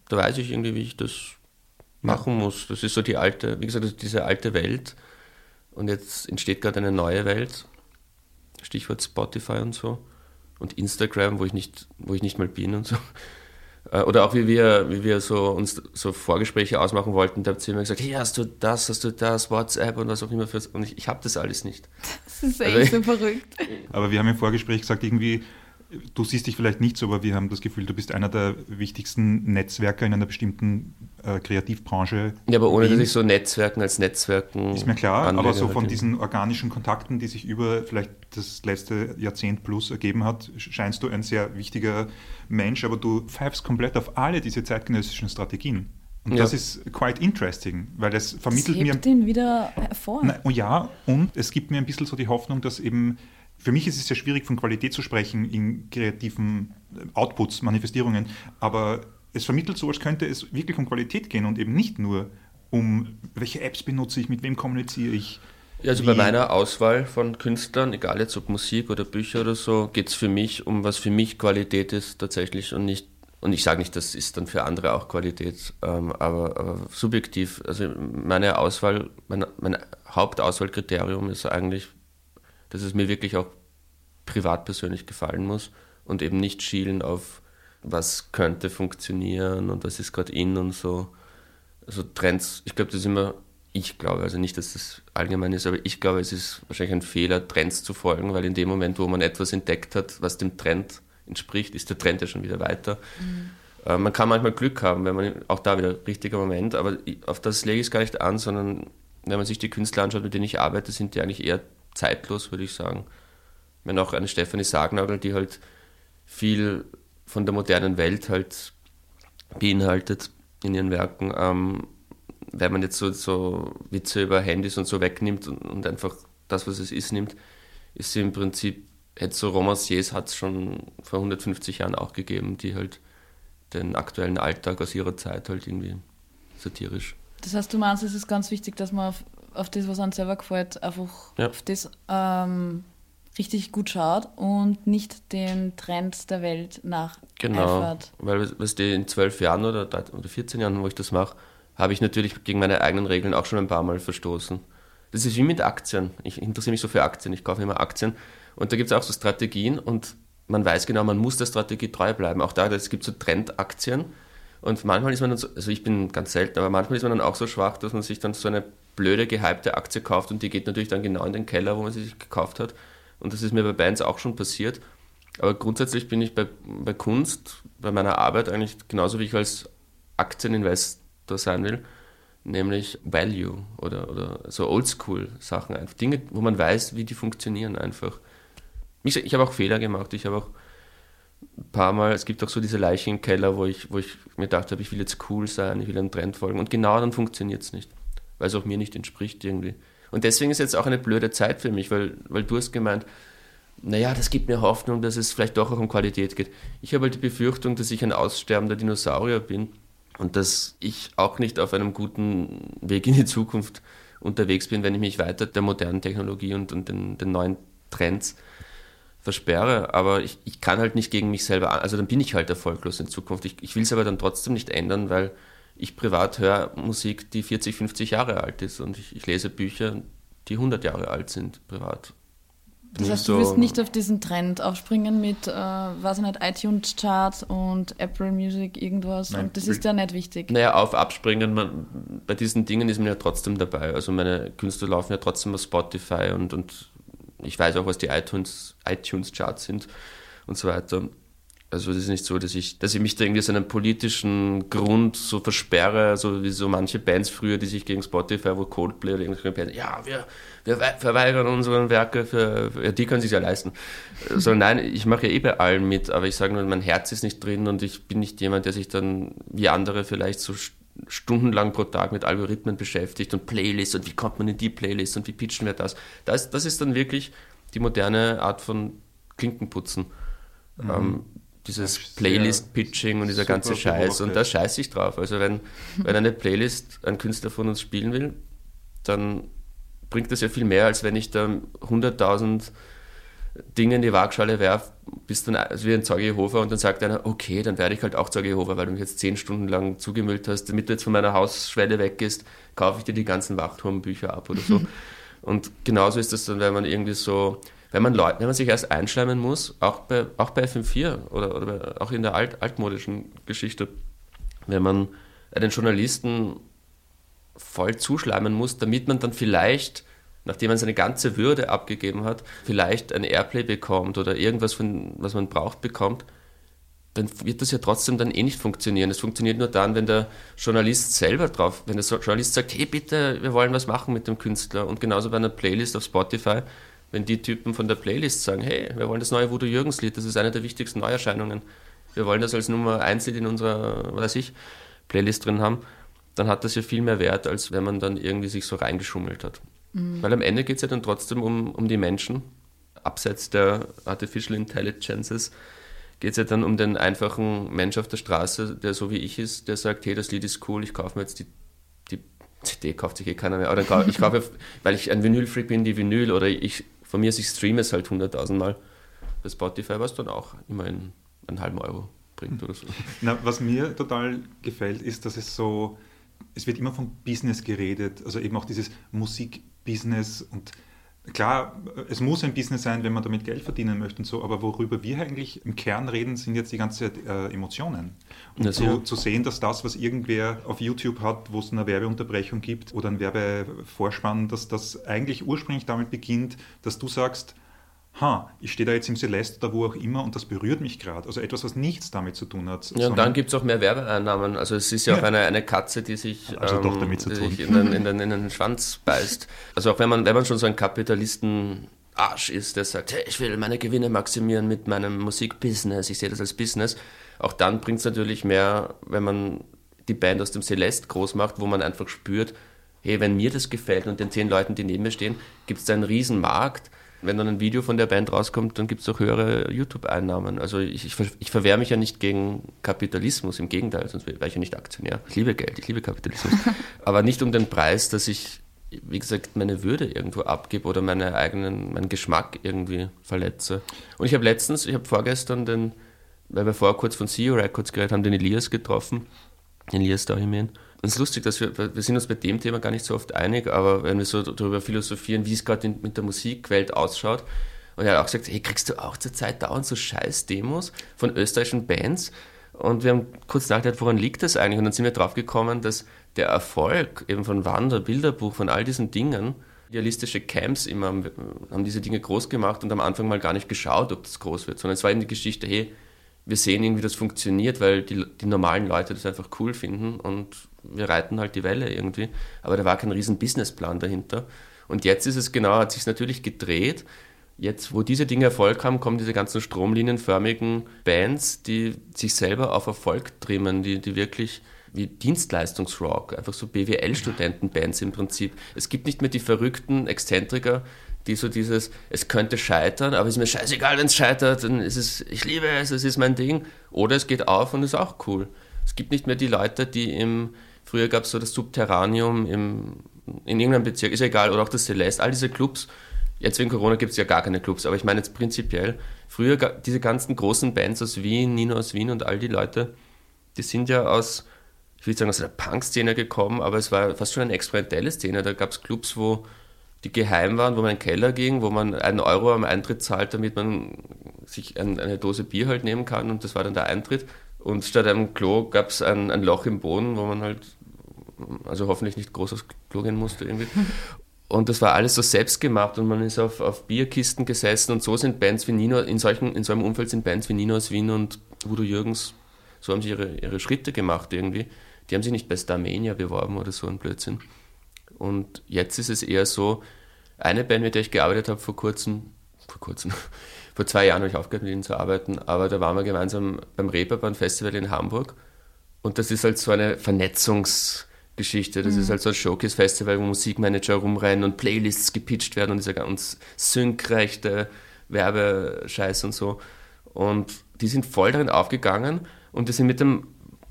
da weiß ich irgendwie, wie ich das machen muss. Das ist so die alte, wie gesagt, diese alte Welt. Und jetzt entsteht gerade eine neue Welt. Stichwort Spotify und so. Und Instagram, wo ich nicht, wo ich nicht mal bin und so. *laughs* Äh, oder auch wie wir, wie wir so uns so Vorgespräche ausmachen wollten, da habt ihr immer gesagt, hey, hast du das, hast du das, WhatsApp und was auch immer für und ich, ich habe das alles nicht. *laughs* Das ist echt also, so verrückt. Aber wir haben im Vorgespräch gesagt, irgendwie, du siehst dich vielleicht nicht so, aber wir haben das Gefühl, du bist einer der wichtigsten Netzwerker in einer bestimmten äh, Kreativbranche. Ja, aber ohne dass ich so Netzwerken als Netzwerken. Ist mir klar, anlege aber so von diesen organischen Kontakten, die sich über vielleicht das letzte Jahrzehnt plus ergeben hat, scheinst du ein sehr wichtiger Mensch, aber du pfeifst komplett auf alle diese zeitgenössischen Strategien. Und Ja. das ist quite interesting, weil das Das vermittelt mir hebt ihn wieder hervor. Na, oh ja, und es gibt mir ein bisschen so die Hoffnung, dass eben, für mich ist es sehr schwierig, von Qualität zu sprechen in kreativen äh, Outputs, Manifestierungen, aber es vermittelt so, als könnte es wirklich um Qualität gehen und eben nicht nur um, welche Apps benutze ich, mit wem kommuniziere ich. Ja, also bei meiner Auswahl von Künstlern, egal jetzt ob Musik oder Bücher oder so, geht es für mich um, was für mich Qualität ist tatsächlich und nicht, und ich sage nicht, das ist dann für andere auch Qualität, ähm, aber, aber subjektiv. Also meine Auswahl, mein, mein Hauptauswahlkriterium ist eigentlich, dass es mir wirklich auch privat persönlich gefallen muss und eben nicht schielen auf, was könnte funktionieren und was ist gerade in und so. Also Trends, ich glaube, das ist immer, ich glaube, also nicht, dass das allgemein ist, aber ich glaube, es ist wahrscheinlich ein Fehler, Trends zu folgen, weil in dem Moment, wo man etwas entdeckt hat, was dem Trend entspricht, ist der Trend ja schon wieder weiter. Äh, man kann manchmal Glück haben, wenn man auch da wieder richtiger Moment, aber auf das lege ich es gar nicht an, sondern wenn man sich die Künstler anschaut, mit denen ich arbeite, sind die eigentlich eher zeitlos, würde ich sagen. Wenn auch eine Stefanie Sargnagel, die halt viel von der modernen Welt halt beinhaltet in ihren Werken, ähm, wenn man jetzt so, so Witze über Handys und so wegnimmt und, und einfach das, was es ist, nimmt, ist sie im Prinzip, hätte so Romanciers hat es schon vor 150 Jahren auch gegeben, die halt den aktuellen Alltag aus ihrer Zeit halt irgendwie satirisch. Das heißt, du meinst, es ist ganz wichtig, dass man auf, auf das, was einem selber gefällt, einfach Ja. auf das ähm, richtig gut schaut und nicht den Trends der Welt nach Genau, eifert. weil was die in zwölf Jahren oder, 13 oder 14 Jahren, wo ich das mache, habe ich natürlich gegen meine eigenen Regeln auch schon ein paar Mal verstoßen. Das ist wie mit Aktien. Ich interessiere mich so für Aktien, ich kaufe immer Aktien. Und da gibt es auch so Strategien und man weiß genau, man muss der Strategie treu bleiben. Auch da, es gibt so Trendaktien und manchmal ist man dann so, also ich bin ganz selten, aber manchmal ist man dann auch so schwach, dass man sich dann so eine blöde, gehypte Aktie kauft und die geht natürlich dann genau in den Keller, wo man sie sich gekauft hat. Und das ist mir bei Bands auch schon passiert. Aber grundsätzlich bin ich bei, bei Kunst, bei meiner Arbeit eigentlich genauso wie ich als Aktieninvestor sein will, nämlich Value oder, oder so Oldschool-Sachen, einfach Dinge, wo man weiß, wie die funktionieren einfach. Ich, ich habe auch Fehler gemacht, ich habe auch ein paar Mal, es gibt auch so diese Leichen im Keller, wo ich, wo ich mir gedacht habe, ich will jetzt cool sein, ich will einem Trend folgen und genau dann funktioniert es nicht, weil es auch mir nicht entspricht irgendwie. Und deswegen ist jetzt auch eine blöde Zeit für mich, weil, weil du hast gemeint, naja, das gibt mir Hoffnung, dass es vielleicht doch auch um Qualität geht. Ich habe halt die Befürchtung, dass ich ein aussterbender Dinosaurier bin und dass ich auch nicht auf einem guten Weg in die Zukunft unterwegs bin, wenn ich mich weiter der modernen Technologie und, und den, den neuen Trends versperre. Aber ich, ich kann halt nicht gegen mich selber, also dann bin ich halt erfolglos in Zukunft. Ich, ich will es aber dann trotzdem nicht ändern, weil ich privat höre Musik, die 40, 50 Jahre alt ist und ich, ich lese Bücher, die 100 Jahre alt sind, privat. Bin Das heißt, du wirst nicht auf diesen Trend aufspringen mit, äh, ich nicht, iTunes-Charts und Apple Music, irgendwas. Nein, und das ist ja nicht wichtig. Naja, auf Abspringen, man, bei diesen Dingen ist man ja trotzdem dabei. Also meine Künstler laufen ja trotzdem auf Spotify und, und ich weiß auch, was die iTunes, iTunes-Charts sind und so weiter. Also es ist nicht so, dass ich, dass ich mich da irgendwie aus einem politischen Grund so versperre, so wie so manche Bands früher, die sich gegen Spotify, wo Coldplay oder irgendwelche Bands, ja, wir, wir wei- verweigern unsere Werke für, ja, die können sich ja leisten. So, nein, ich mache ja eh bei allen mit, aber ich sage nur, mein Herz ist nicht drin und ich bin nicht jemand, der sich dann wie andere vielleicht so st- stundenlang pro Tag mit Algorithmen beschäftigt und Playlists und wie kommt man in die Playlist und wie pitchen wir das. Das, das ist dann wirklich die moderne Art von Klinkenputzen. Ähm, dieses Playlist-Pitching und dieser ganze Scheiß. Und da scheiße ich drauf. Also wenn, *laughs* wenn eine Playlist ein Künstler von uns spielen will, dann bringt das ja viel mehr, als wenn ich da 100.000 Dinge in die Waagschale werfe, bis dann also wie ein Zeuge Jehova und dann sagt einer, okay, dann werde ich halt auch Zeuge Jehova, weil du mich jetzt zehn Stunden lang zugemüllt hast, damit du jetzt von meiner Hausschwelle weggehst, kaufe ich dir die ganzen Wachturmbücher ab oder so. *laughs* und genauso ist das dann, wenn man irgendwie so, wenn man Leute, wenn man sich erst einschleimen muss, auch bei, auch bei FM4 oder, oder bei, auch in der alt, altmodischen Geschichte, wenn man einen Journalisten voll zuschleimen muss, damit man dann vielleicht nachdem man seine ganze Würde abgegeben hat, vielleicht ein Airplay bekommt oder irgendwas, von, was man braucht, bekommt, dann wird das ja trotzdem dann eh nicht funktionieren. Es funktioniert nur dann, wenn der Journalist selber drauf, wenn der Journalist sagt, hey bitte, wir wollen was machen mit dem Künstler. Und genauso bei einer Playlist auf Spotify, wenn die Typen von der Playlist sagen, hey, wir wollen das neue Voodoo Jürgens Lied, das ist eine der wichtigsten Neuerscheinungen. Wir wollen das als Nummer 1 Lied in unserer, weiß ich, Playlist drin haben, dann hat das ja viel mehr Wert, als wenn man dann irgendwie sich so reingeschummelt hat. Mhm. Weil am Ende geht es ja dann trotzdem um, um die Menschen, abseits der Artificial Intelligences, geht es ja dann um den einfachen Mensch auf der Straße, der so wie ich ist, der sagt, hey, das Lied ist cool, ich kaufe mir jetzt die, die CD, kauft sich eh keiner mehr, oder ich kaufe, *laughs* weil ich ein Vinyl-Freak bin, die Vinyl, oder ich, von mir, ich streame es halt hunderttausend Mal bei Spotify, was dann auch immerhin einen halben Euro bringt oder so. *laughs* Na, was mir total gefällt, ist, dass es so, es wird immer von Business geredet, also eben auch dieses Musikbusiness und Klar, es muss ein Business sein, wenn man damit Geld verdienen möchte und so, aber worüber wir eigentlich im Kern reden, sind jetzt die ganze äh, Emotionen. Und ja, zu, zu, sehen, dass das, was irgendwer auf YouTube hat, wo es eine Werbeunterbrechung gibt oder ein Werbevorspann, dass das eigentlich ursprünglich damit beginnt, dass du sagst, ha, ich stehe da jetzt im Celeste oder wo auch immer und das berührt mich gerade. Also etwas, was nichts damit zu tun hat. Ja, und dann gibt es auch mehr Werbeeinnahmen. Also es ist ja, ja. auch eine, eine Katze, die sich, also ähm, damit zu tun. In, den, in, den, in den Schwanz beißt. Also auch wenn man, wenn man schon so ein Kapitalisten Arsch ist, der sagt, hey, ich will meine Gewinne maximieren mit meinem Musikbusiness, ich sehe das als Business, auch dann bringt es natürlich mehr, wenn man die Band aus dem Celeste groß macht, wo man einfach spürt, hey, wenn mir das gefällt und den zehn Leuten, die neben mir stehen, gibt es da einen riesen Markt wenn dann ein Video von der Band rauskommt, dann gibt es auch höhere YouTube-Einnahmen. Also ich, ich, ich verwehre mich ja nicht gegen Kapitalismus, im Gegenteil, sonst wäre ich ja nicht Aktionär. Ich liebe Geld, ich liebe Kapitalismus. *laughs* Aber nicht um den Preis, dass ich, wie gesagt, meine Würde irgendwo abgebe oder meine eigenen, meinen Geschmack irgendwie verletze. Und ich habe letztens, ich habe vorgestern den, weil wir vorher kurz von CEO Records geredet haben, den Elias getroffen, den Elias Dahimen. Es ist lustig, dass wir, wir sind uns bei dem Thema gar nicht so oft einig, aber wenn wir so darüber philosophieren, wie es gerade mit der Musikwelt ausschaut, und er hat auch gesagt, hey, kriegst du auch zur Zeit dauernd so scheiß Demos von österreichischen Bands? Und wir haben kurz nachgedacht, woran liegt das eigentlich? Und dann sind wir drauf gekommen, dass der Erfolg eben von Wander, Bilderbuch, von all diesen Dingen, idealistische Camps immer haben, haben diese Dinge groß gemacht und am Anfang mal gar nicht geschaut, ob das groß wird, sondern es war eben die Geschichte, hey, wir sehen irgendwie, das funktioniert, weil die, die normalen Leute das einfach cool finden und wir reiten halt die Welle irgendwie. Aber da war kein riesen Businessplan dahinter. Und jetzt ist es genau, hat sich natürlich gedreht. Jetzt, wo diese Dinge Erfolg haben, kommen diese ganzen stromlinienförmigen Bands, die sich selber auf Erfolg trimmen, die, die wirklich wie Dienstleistungsrock, einfach so BWL-Studentenbands im Prinzip. Es gibt nicht mehr die verrückten Exzentriker, die so dieses, es könnte scheitern, aber es ist mir scheißegal, wenn es scheitert, dann ist es, ich liebe es, es ist mein Ding. Oder es geht auf und ist auch cool. Es gibt nicht mehr die Leute, die im, früher gab es so das Subterranium im, in irgendeinem Bezirk, ist ja egal, oder auch das Celeste, all diese Clubs, jetzt wegen Corona gibt es ja gar keine Clubs, aber ich meine jetzt prinzipiell, früher diese ganzen großen Bands aus Wien, Nino aus Wien und all die Leute, die sind ja aus, ich will sagen aus der Punk-Szene gekommen, aber es war fast schon eine experimentelle Szene, da gab es Clubs, wo die geheim waren, wo man in den Keller ging, wo man einen Euro am Eintritt zahlt, damit man sich ein, eine Dose Bier halt nehmen kann und das war dann der Eintritt. Und statt einem Klo gab es ein, ein Loch im Boden, wo man halt, also hoffentlich nicht groß aufs Klo gehen musste irgendwie. Und das war alles so selbst gemacht und man ist auf, auf Bierkisten gesessen und so sind Bands wie Nino, in, solchen, in so einem Umfeld sind Bands wie Nino aus Wien und Udo Jürgens, so haben sie ihre, ihre Schritte gemacht irgendwie. Die haben sich nicht bei Starmania beworben oder so ein Blödsinn. Und jetzt ist es eher so, eine Band, mit der ich gearbeitet habe vor kurzem, vor kurzem, *laughs* vor zwei Jahren habe ich aufgehört, mit ihnen zu arbeiten, aber da waren wir gemeinsam beim Reeperbahn Festival in Hamburg und das ist halt so eine Vernetzungsgeschichte. Das mhm. ist halt so ein Showcase-Festival, wo Musikmanager rumrennen und Playlists gepitcht werden und dieser ganz synkrechte Werbescheiß und so. Und die sind voll darin aufgegangen und die sind mit dem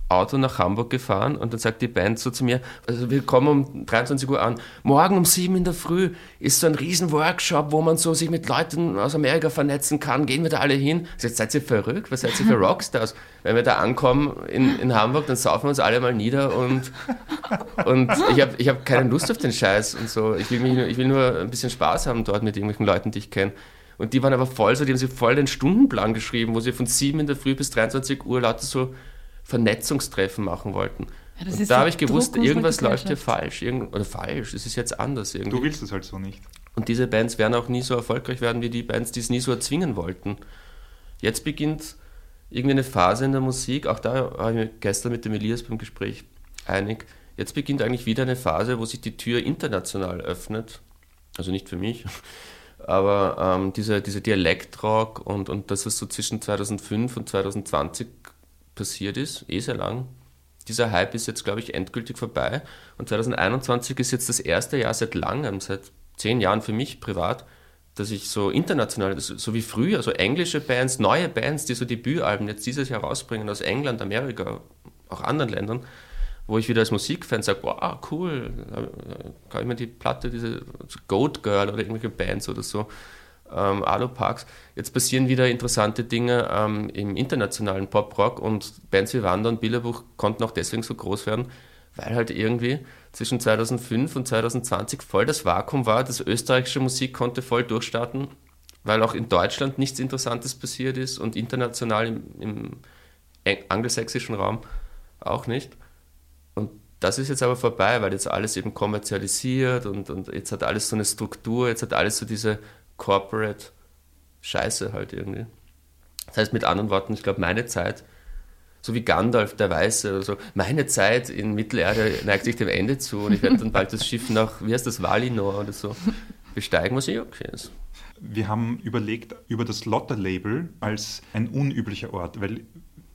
Auto nach Hamburg gefahren und dann sagt die Band so zu mir, also wir kommen um 23 Uhr an, morgen um 7 in der Früh ist so ein riesen Workshop, wo man so sich mit Leuten aus Amerika vernetzen kann, gehen wir da alle hin? Ich sage, seid ihr verrückt? Was seid ihr für *laughs* Rockstars? Wenn wir da ankommen in, in Hamburg, dann saufen wir uns alle mal nieder und, und ich habe ich hab keine Lust auf den Scheiß und so. Ich will, mich, ich will nur ein bisschen Spaß haben dort mit irgendwelchen Leuten, die ich kenne. Und die waren aber voll so, die haben sich voll den Stundenplan geschrieben, wo sie von 7 in der Früh bis 23 Uhr lauter so Vernetzungstreffen machen wollten. Ja, und da habe ich gewusst, irgendwas läuft hier falsch. Irgend, oder falsch, es ist jetzt anders irgendwie. Du willst es halt so nicht. Und diese Bands werden auch nie so erfolgreich werden wie die Bands, die es nie so erzwingen wollten. Jetzt beginnt irgendwie eine Phase in der Musik, auch da war ich mir gestern mit dem Elias beim Gespräch einig, jetzt beginnt eigentlich wieder eine Phase, wo sich die Tür international öffnet. Also nicht für mich, *laughs* aber ähm, dieser, dieser Dialektrock und, und das, was so zwischen 2005 und 2020 passiert ist, eh sehr lang, dieser Hype ist jetzt, glaube ich, endgültig vorbei. Und 2021 ist jetzt das erste Jahr seit langem, seit zehn Jahren für mich privat, dass ich so international, so wie früher, so englische Bands, neue Bands, die so Debütalben jetzt dieses Jahr rausbringen aus England, Amerika, auch anderen Ländern, wo ich wieder als Musikfan sage, wow, cool, kann ich mir die Platte, diese Goat Girl oder irgendwelche Bands oder so, ähm, Alu Parks. Jetzt passieren wieder interessante Dinge ähm, im internationalen Pop-Rock und Bands wie Wander und Bilderbuch konnten auch deswegen so groß werden, weil halt irgendwie zwischen 2005 und 2020 voll das Vakuum war. Das österreichische Musik konnte voll durchstarten, weil auch in Deutschland nichts Interessantes passiert ist und international im, im angelsächsischen Raum auch nicht. Und das ist jetzt aber vorbei, weil jetzt alles eben kommerzialisiert und, und jetzt hat alles so eine Struktur, jetzt hat alles so diese Corporate Scheiße halt irgendwie. Das heißt mit anderen Worten, ich glaube, meine Zeit, so wie Gandalf der Weiße oder so, meine Zeit in Mittelerde neigt sich dem Ende zu und ich werde dann bald das Schiff nach, wie heißt das, Valinor oder so besteigen, was eh okay ist. Wir haben überlegt über das Lotter-Label als ein unüblicher Ort, weil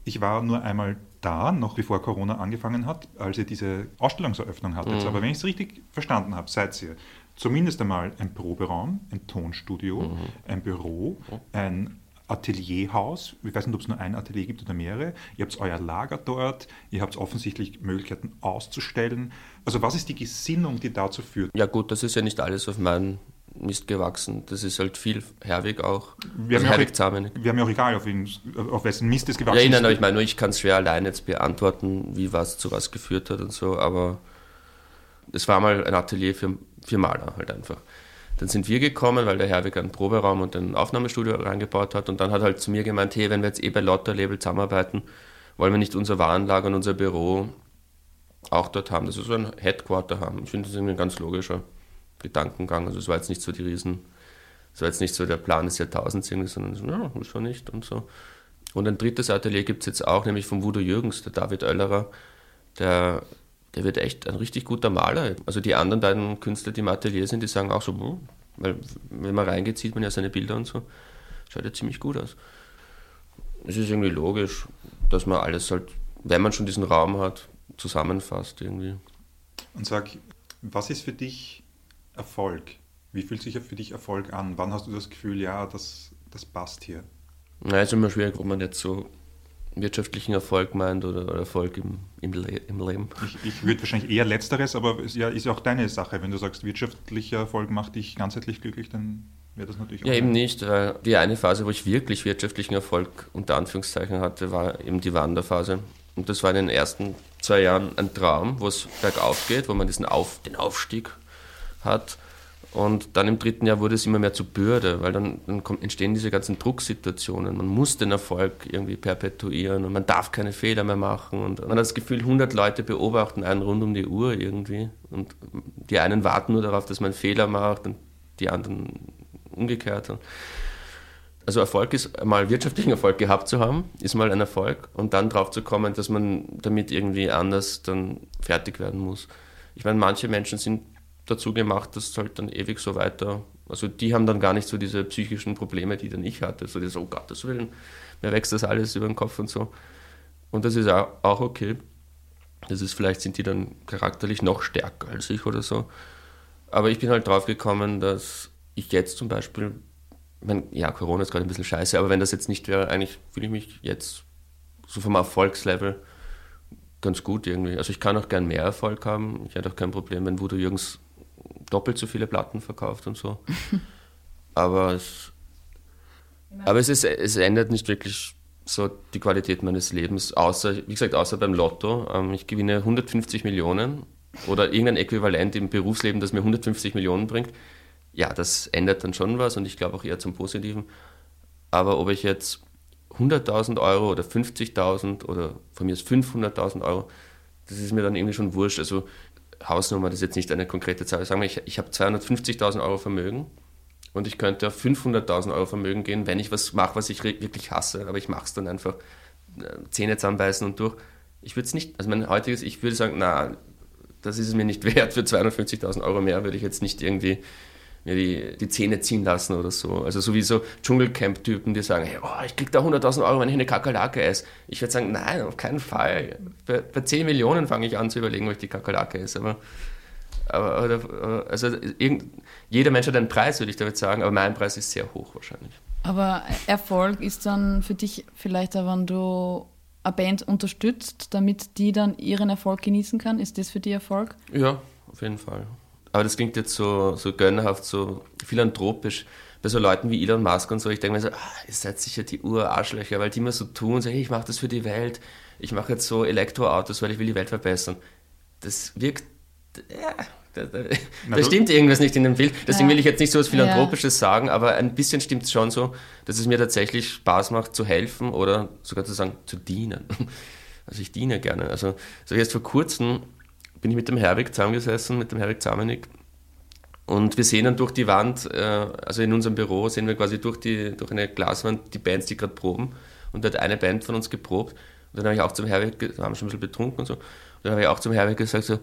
ich war nur einmal da, noch bevor Corona angefangen hat, als ihr diese Ausstellungseröffnung hattet. Mhm. Aber wenn ich es richtig verstanden habe, seid ihr zumindest einmal ein Proberaum, ein Tonstudio, mhm. ein Büro, mhm. ein Atelierhaus. Ich weiß nicht, ob es nur ein Atelier gibt oder mehrere. Ihr habt euer Lager dort. Ihr habt offensichtlich Möglichkeiten auszustellen. Also was ist die Gesinnung, die dazu führt? Ja gut, das ist ja nicht alles auf meinen Mist gewachsen. Das ist halt viel Herwig auch. Wir also haben, ja auch, wir haben ja auch egal, auf, ihn, auf wessen Mist es gewachsen ja, ist. Ja, nein, ich meine nur, ich kann es schwer allein jetzt beantworten, wie was zu was geführt hat und so, aber es war mal ein Atelier für, für Maler halt einfach. Dann sind wir gekommen, weil der Herwig einen Proberaum und ein Aufnahmestudio reingebaut hat und dann hat halt zu mir gemeint, hey, wenn wir jetzt eh bei Lotter Label zusammenarbeiten, wollen wir nicht unser Warenlager und unser Büro auch dort haben, dass wir so ein Headquarter haben. Ich finde das irgendwie ein ganz logischer Gedankengang. Also es war jetzt nicht so die Riesen, es war jetzt nicht so der Plan des Jahrtausends irgendwie, sondern so, ja, ist schon nicht und so. Und ein drittes Atelier gibt es jetzt auch, nämlich von Voodoo Jürgens, der David Oellerer, der der wird echt ein richtig guter Maler. Also die anderen beiden Künstler, die im Atelier sind, die sagen auch so, hm, weil wenn man reingeht, sieht man ja seine Bilder und so. Schaut ja ziemlich gut aus. Es ist irgendwie logisch, dass man alles halt, wenn man schon diesen Raum hat, zusammenfasst irgendwie. Und sag, was ist für dich Erfolg? Wie fühlt sich für dich Erfolg an? Wann hast du das Gefühl, ja, das, das passt hier? Na, ist immer schwierig, wo man jetzt so wirtschaftlichen Erfolg meint oder, Erfolg im, im, Le im Leben? Ich, ich würde wahrscheinlich eher Letzteres, aber es ja, ist ja auch deine Sache. Wenn du sagst, wirtschaftlicher Erfolg macht dich ganzheitlich glücklich, dann wäre das natürlich auch. Ja, eben nicht, weil die eine Phase, wo ich wirklich wirtschaftlichen Erfolg unter Anführungszeichen hatte, war eben die Wanderphase. Und das war in den ersten zwei Jahren ein Traum, wo es bergauf geht, wo man diesen Auf, den Aufstieg hat und dann im dritten Jahr wurde es immer mehr zur Bürde, weil dann, dann kommt, entstehen diese ganzen Drucksituationen. Man muss den Erfolg irgendwie perpetuieren und man darf keine Fehler mehr machen. Und man hat das Gefühl, 100 Leute beobachten einen rund um die Uhr irgendwie. Und die einen warten nur darauf, dass man Fehler macht und die anderen umgekehrt. Also Erfolg ist mal wirtschaftlichen Erfolg gehabt zu haben, ist mal ein Erfolg. Und dann drauf zu kommen, dass man damit irgendwie anders dann fertig werden muss. Ich meine, manche Menschen sind dazu gemacht, dass es halt dann ewig so weiter. Also die haben dann gar nicht so diese psychischen Probleme, die dann ich hatte. So dieses, oh Gottes Willen, mir wächst das alles über den Kopf und so. Und das ist auch okay. Das ist, vielleicht sind die dann charakterlich noch stärker als ich oder so. Aber ich bin halt drauf gekommen, dass ich jetzt zum Beispiel, ich meine, ja, Corona ist gerade ein bisschen scheiße, aber wenn das jetzt nicht wäre, eigentlich fühle ich mich jetzt so vom Erfolgslevel ganz gut irgendwie. Also ich kann auch gern mehr Erfolg haben. Ich hätte auch kein Problem, wenn Voodoo Jürgens doppelt so viele Platten verkauft und so. *laughs* aber es, aber es, ist, es ändert nicht wirklich so die Qualität meines Lebens, außer, wie gesagt, außer beim Lotto. Ähm, ich gewinne 150 Millionen oder irgendein Äquivalent im Berufsleben, das mir 150 Millionen bringt. Ja, das ändert dann schon was und ich glaube auch eher zum Positiven. Aber ob ich jetzt 100.000 Euro oder 50.000 oder von mir ist 500.000 Euro, das ist mir dann irgendwie schon wurscht. Also Hausnummer, das ist jetzt nicht eine konkrete Zahl, sagen wir, ich, ich habe 250.000 Euro Vermögen und ich könnte auf 500.000 Euro Vermögen gehen, wenn ich was mache, was ich wirklich hasse, aber ich mache es dann einfach, äh, Zähne zusammenbeißen und durch. Ich würde es nicht, also mein heutiges, ich würde sagen, na, das ist es mir nicht *laughs* wert, für 250.000 Euro mehr würde ich jetzt nicht irgendwie mir die, die Zähne ziehen lassen oder so. Also sowieso Dschungelcamp-Typen, die sagen, hey, oh, ich krieg da 100.000 Euro, wenn ich eine Kakerlake esse. Ich würde sagen, nein, auf keinen Fall. Bei, bei 10 Millionen fange ich an zu überlegen, ob ich die Kakerlake esse. Aber, aber also irgend, jeder Mensch hat einen Preis, würde ich damit sagen, aber mein Preis ist sehr hoch wahrscheinlich. Aber Erfolg ist dann für dich vielleicht, wenn du eine Band unterstützt, damit die dann ihren Erfolg genießen kann? Ist das für dich Erfolg? Ja, auf jeden Fall. Aber das klingt jetzt so, so gönnerhaft, so philanthropisch. Bei so Leuten wie Elon Musk und so, ich denke mir so, ah, ihr seid sicher die Urarschlöcher, weil die immer so tun, so, hey, ich mache das für die Welt, ich mache jetzt so Elektroautos, weil ich will die Welt verbessern. Das wirkt, ja, da, da, da stimmt irgendwas nicht in dem Bild. Deswegen ja. will ich jetzt nicht so was Philanthropisches ja. sagen, aber ein bisschen stimmt es schon so, dass es mir tatsächlich Spaß macht, zu helfen oder sogar zu sagen, zu dienen. *laughs* Also ich diene gerne. Also so erst vor kurzem bin ich mit dem Herwig zusammengesessen, mit dem Herwig Zamenik. Und wir sehen dann durch die Wand, äh, also in unserem Büro, sehen wir quasi durch, die, durch eine Glaswand die Bands, die gerade proben. Und da hat eine Band von uns geprobt. Und dann habe ich auch zum Herwig, haben schon ein bisschen betrunken und so. Und dann habe ich auch zum Herwig gesagt, so,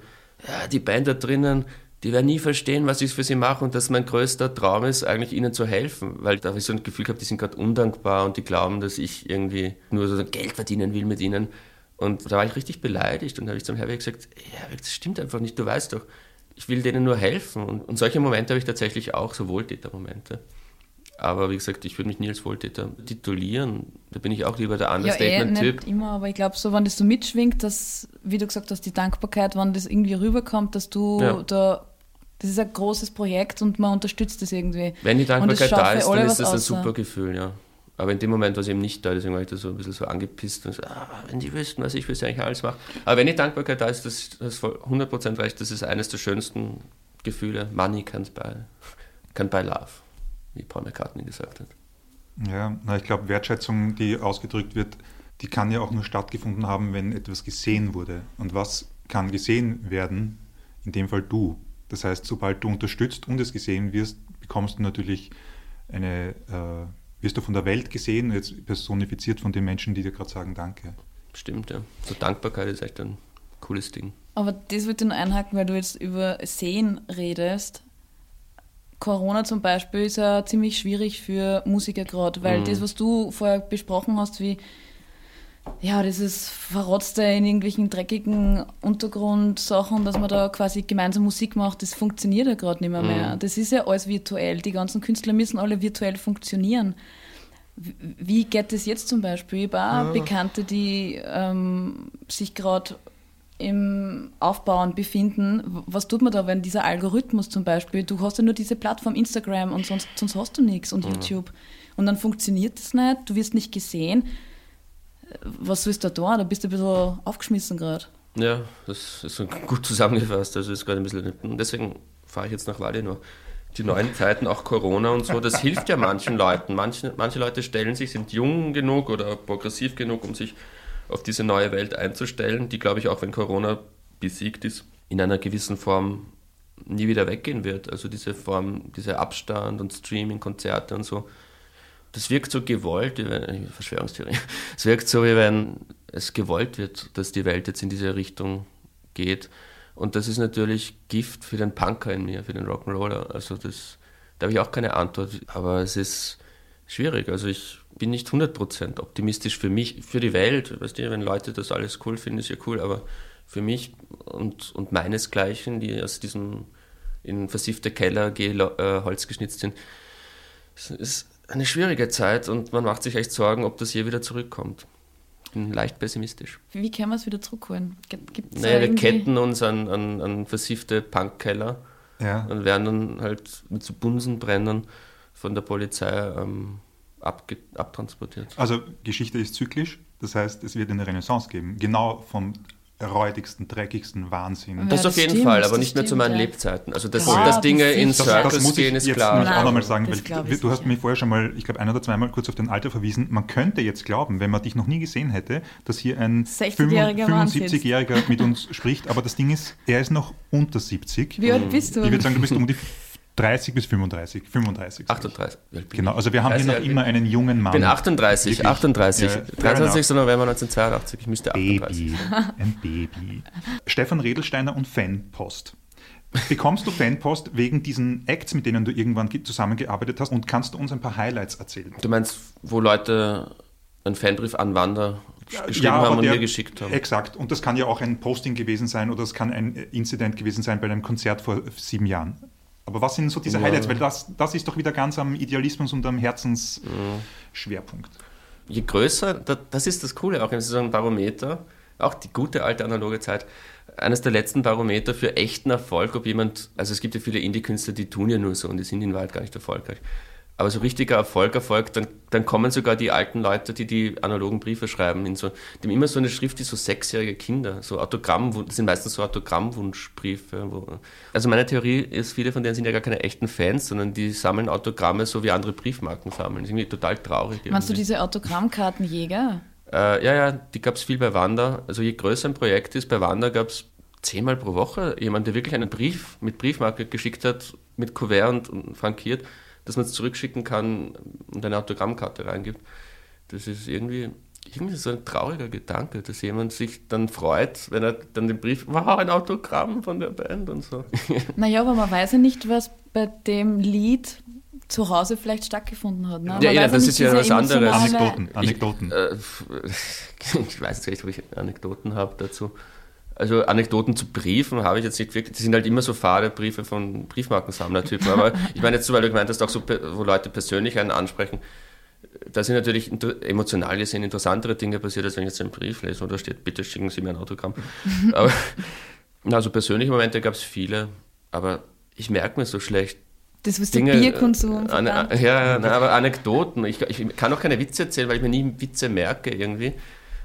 ja, die Band da drinnen, die werden nie verstehen, was ich für sie mache und dass mein größter Traum ist, eigentlich ihnen zu helfen. Weil da habe ich so ein Gefühl gehabt, die sind gerade undankbar und die glauben, dass ich irgendwie nur so Geld verdienen will mit ihnen. Und da war ich richtig beleidigt und habe ich zum Herweg gesagt, Herweg, das stimmt einfach nicht, du weißt doch, ich will denen nur helfen. Und, und solche Momente habe ich tatsächlich auch, so Wohltätermomente. Aber wie gesagt, ich würde mich nie als Wohltäter titulieren. Da bin ich auch lieber der Understatement-Typ. Ja, eh, immer, aber ich glaube, so, wenn das so mitschwingt, dass, wie du gesagt hast, die Dankbarkeit, wenn das irgendwie rüberkommt, dass du ja. da, das ist ein großes Projekt und man unterstützt das irgendwie. Wenn die Dankbarkeit da ist, dann ist das ein super Gefühl, ja. Aber in dem Moment war es eben nicht da, deswegen war ich da so ein bisschen so angepisst und so, ah, wenn die wüssten, was ich für sie eigentlich alles mache. Aber wenn die Dankbarkeit da ist, das ist 100% recht, das ist eines der schönsten Gefühle. Money can't buy, can't buy love, wie Paul McCartney gesagt hat. Ja, na, ich glaube, Wertschätzung, die ausgedrückt wird, die kann ja auch nur stattgefunden haben, wenn etwas gesehen wurde. Und was kann gesehen werden? In dem Fall du. Das heißt, sobald du unterstützt und es gesehen wirst, bekommst du natürlich eine äh, wirst du von der Welt gesehen, jetzt personifiziert von den Menschen, die dir gerade sagen Danke. Stimmt, ja. So Dankbarkeit ist echt ein cooles Ding. Aber das wird nur einhaken, weil du jetzt über Sehen redest. Corona zum Beispiel ist ja ziemlich schwierig für Musiker gerade, weil mhm. das, was du vorher besprochen hast, wie ja, dieses Verrotzte in irgendwelchen dreckigen Untergrundsachen, dass man da quasi gemeinsam Musik macht, das funktioniert ja gerade nicht mehr, mhm. mehr. Das ist ja alles virtuell. Die ganzen Künstler müssen alle virtuell funktionieren. Wie geht das jetzt zum Beispiel? Ich habe auch ja. Bekannte, die ähm, sich gerade im Aufbauen befinden. Was tut man da, wenn dieser Algorithmus zum Beispiel, du hast ja nur diese Plattform Instagram und sonst, sonst hast du nichts und mhm. YouTube. Und dann funktioniert das nicht, du wirst nicht gesehen was sollst du da tun? Da bist du ein bisschen aufgeschmissen gerade. Ja, das ist gut zusammengefasst. Also ist gerade ein bisschen. Deswegen fahre ich jetzt nach Valinor. Die neuen Zeiten, auch Corona und so, das *laughs* hilft ja manchen Leuten. Manche, manche Leute stellen sich, sind jung genug oder progressiv genug, um sich auf diese neue Welt einzustellen, die, glaube ich, auch wenn Corona besiegt ist, in einer gewissen Form nie wieder weggehen wird. Also diese Form, dieser Abstand und Streaming, Konzerte und so, das wirkt so gewollt, Verschwörungstheorie, es wirkt so, wie wenn es gewollt wird, dass die Welt jetzt in diese Richtung geht. Und das ist natürlich Gift für den Punker in mir, für den Rock'n'Roller. Also das, da habe ich auch keine Antwort, aber es ist schwierig. Also ich bin nicht 100% optimistisch für mich, für die Welt. Weißt du, wenn Leute das alles cool finden, ist ja cool, aber für mich und, und meinesgleichen, die aus diesem in versiffte Keller äh, Holz geschnitzt sind, ist eine schwierige Zeit und man macht sich echt Sorgen, ob das je wieder zurückkommt. Ich bin leicht pessimistisch. Wie können wir es wieder zurückholen? Gibt's naja, wir ketten uns an, an, an versiffte Punkkeller ja. und werden dann halt mit so Bunsenbrennern von der Polizei ähm, abtransportiert. Also Geschichte ist zyklisch, das heißt, es wird eine Renaissance geben. Genau vom räudigsten, dreckigsten Wahnsinn. Ja, Das das auf jeden stimmt, Fall, aber das nicht mehr zu stimmt, meinen ja. Lebzeiten. Also das, Ja, dass Dinge das in ist- Das, Circles das muss ich gehen, ist jetzt klar. nämlich auch Nein, nochmal sagen, das weil ich du hast mir vorher schon mal, ich glaube, ein oder zweimal kurz auf dein Alter verwiesen. Man könnte jetzt glauben, wenn man dich noch nie gesehen hätte, dass hier ein 60-jähriger Mann sitzt. 75-Jähriger mit uns spricht, aber das Ding ist, er ist noch unter 70. Wie alt bist du? Ich würde sagen, du bist um die 30 bis 35. 35. sag ich. 38. Wie alt bin Genau, also wir haben hier 30 noch immer einen jungen Mann. Ich bin 38, Wirklich. 38. Ja, fair 23. November 1982. Ich müsste 38. Baby, *laughs* ein Baby. Stefan Redelsteiner und Fanpost. Bekommst du Fanpost wegen diesen Acts, mit denen du irgendwann ge- zusammengearbeitet hast und kannst du uns ein paar Highlights erzählen? Du meinst, wo Leute einen Fanbrief an Wander geschrieben Ja, haben und der- mir geschickt haben? Exakt. Und das kann ja auch ein Posting gewesen sein oder es kann ein Incident gewesen sein bei einem Konzert vor sieben Jahren. Aber was sind so diese Ja. Highlights? Weil das, das ist doch wieder ganz am Idealismus und am Herzensschwerpunkt. je größer, da, das ist das Coole auch, so ein Barometer, auch die gute alte analoge Zeit, eines der letzten Barometer für echten Erfolg, ob jemand, also es gibt ja viele Indie-Künstler, die tun ja nur so und die sind in Wahrheit gar nicht erfolgreich. Aber so richtiger Erfolg erfolgt, dann, dann kommen sogar die alten Leute, die die analogen Briefe schreiben, in so, die haben immer so eine Schrift wie so sechsjährige Kinder, so Autogramm, das sind meistens so Autogrammwunschbriefe. Wo, also meine Theorie ist, viele von denen sind ja gar keine echten Fans, sondern die sammeln Autogramme, so wie andere Briefmarken sammeln. Das ist irgendwie total traurig. Meinst du irgendwie. diese Autogrammkartenjäger? Äh, ja, ja, die gab es viel bei Wanda. Also je größer ein Projekt ist, bei Wanda gab es zehnmal pro Woche jemand, der wirklich einen Brief mit Briefmarke geschickt hat, mit Kuvert und, und frankiert, dass man es zurückschicken kann und eine Autogrammkarte reingibt. Das ist irgendwie, irgendwie so ein trauriger Gedanke, dass jemand sich dann freut, wenn er dann den Brief, wow, ein Autogramm von der Band und so. *laughs* Naja, aber man weiß ja nicht, was bei dem Lied zu Hause vielleicht stattgefunden hat. Ne? Man Ja, ja, das nicht, ist ja was anderes. Anekdoten, Anekdoten. Äh, *laughs* ich weiß nicht, ob ich Anekdoten habe dazu. Also Anekdoten zu Briefen habe ich jetzt nicht wirklich. Die sind halt immer so fade Briefe von Briefmarkensammlertypen. Aber *laughs* ich meine jetzt, so, weil du gemeint hast, auch so, wo Leute persönlich einen ansprechen. Da sind natürlich emotional gesehen interessantere Dinge passiert, als wenn ich jetzt einen Brief lese und da steht, bitte schicken Sie mir ein Autogramm. *laughs* aber also persönliche Momente gab es viele, aber ich merke mir so schlecht, Das, was der Dinge, Bierkonsum äh, verdammt. ja, ja, nein, aber Anekdoten. Ich, ich kann auch keine Witze erzählen, weil ich mir nie Witze merke irgendwie.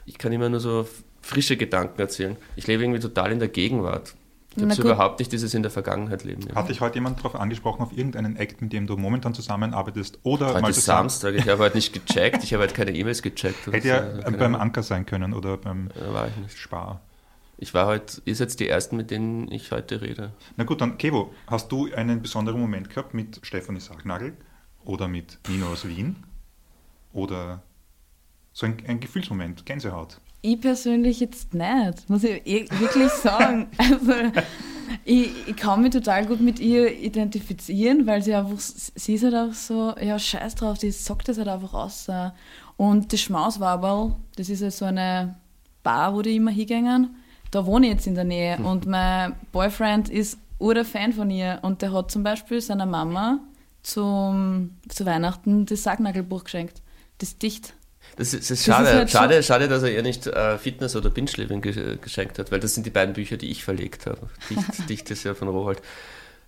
Ich kann immer nur so frische Gedanken erzählen. Ich lebe irgendwie total in der Gegenwart. Ich habe so überhaupt nicht dieses in der Vergangenheit leben. Ja. Hat dich heute jemand darauf angesprochen, auf irgendeinen Act, mit dem du momentan zusammenarbeitest? Oder Heute mal ist zu sagen, Samstag, ich habe *laughs* heute nicht gecheckt, ich habe heute keine E-Mails gecheckt. hätte so, ja keine beim Ahnung. Anker sein können oder beim war ich nicht. Spar. Ich war heute, ihr seid die Ersten, mit denen ich heute rede. Na gut, dann Kevo, hast du einen besonderen Moment gehabt mit Stefanie Sargnagel oder mit Nino aus Wien? Oder so ein, ein Gefühlsmoment, Gänsehaut? Ich persönlich jetzt nicht, muss ich eh- wirklich sagen. *laughs* Also, ich, ich kann mich total gut mit ihr identifizieren, weil sie einfach, sie ist halt auch so, ja, scheiß drauf, die sagt das halt einfach aus. Und das Schmauswaberl, das ist halt so eine Bar, wo die immer hingehen. Da wohne ich jetzt in der Nähe und mein Boyfriend ist ur Fan von ihr und der hat zum Beispiel seiner Mama zum, zu Weihnachten das Sargnagelbuch geschenkt. Das Dicht. Das ist, das ist ist schade, halt so- schade, schade, dass er ihr nicht äh, Fitness oder Binge Living ge geschenkt hat, weil das sind die beiden Bücher, die ich verlegt habe. Dicht, *laughs* Dicht ist ja von Rowold.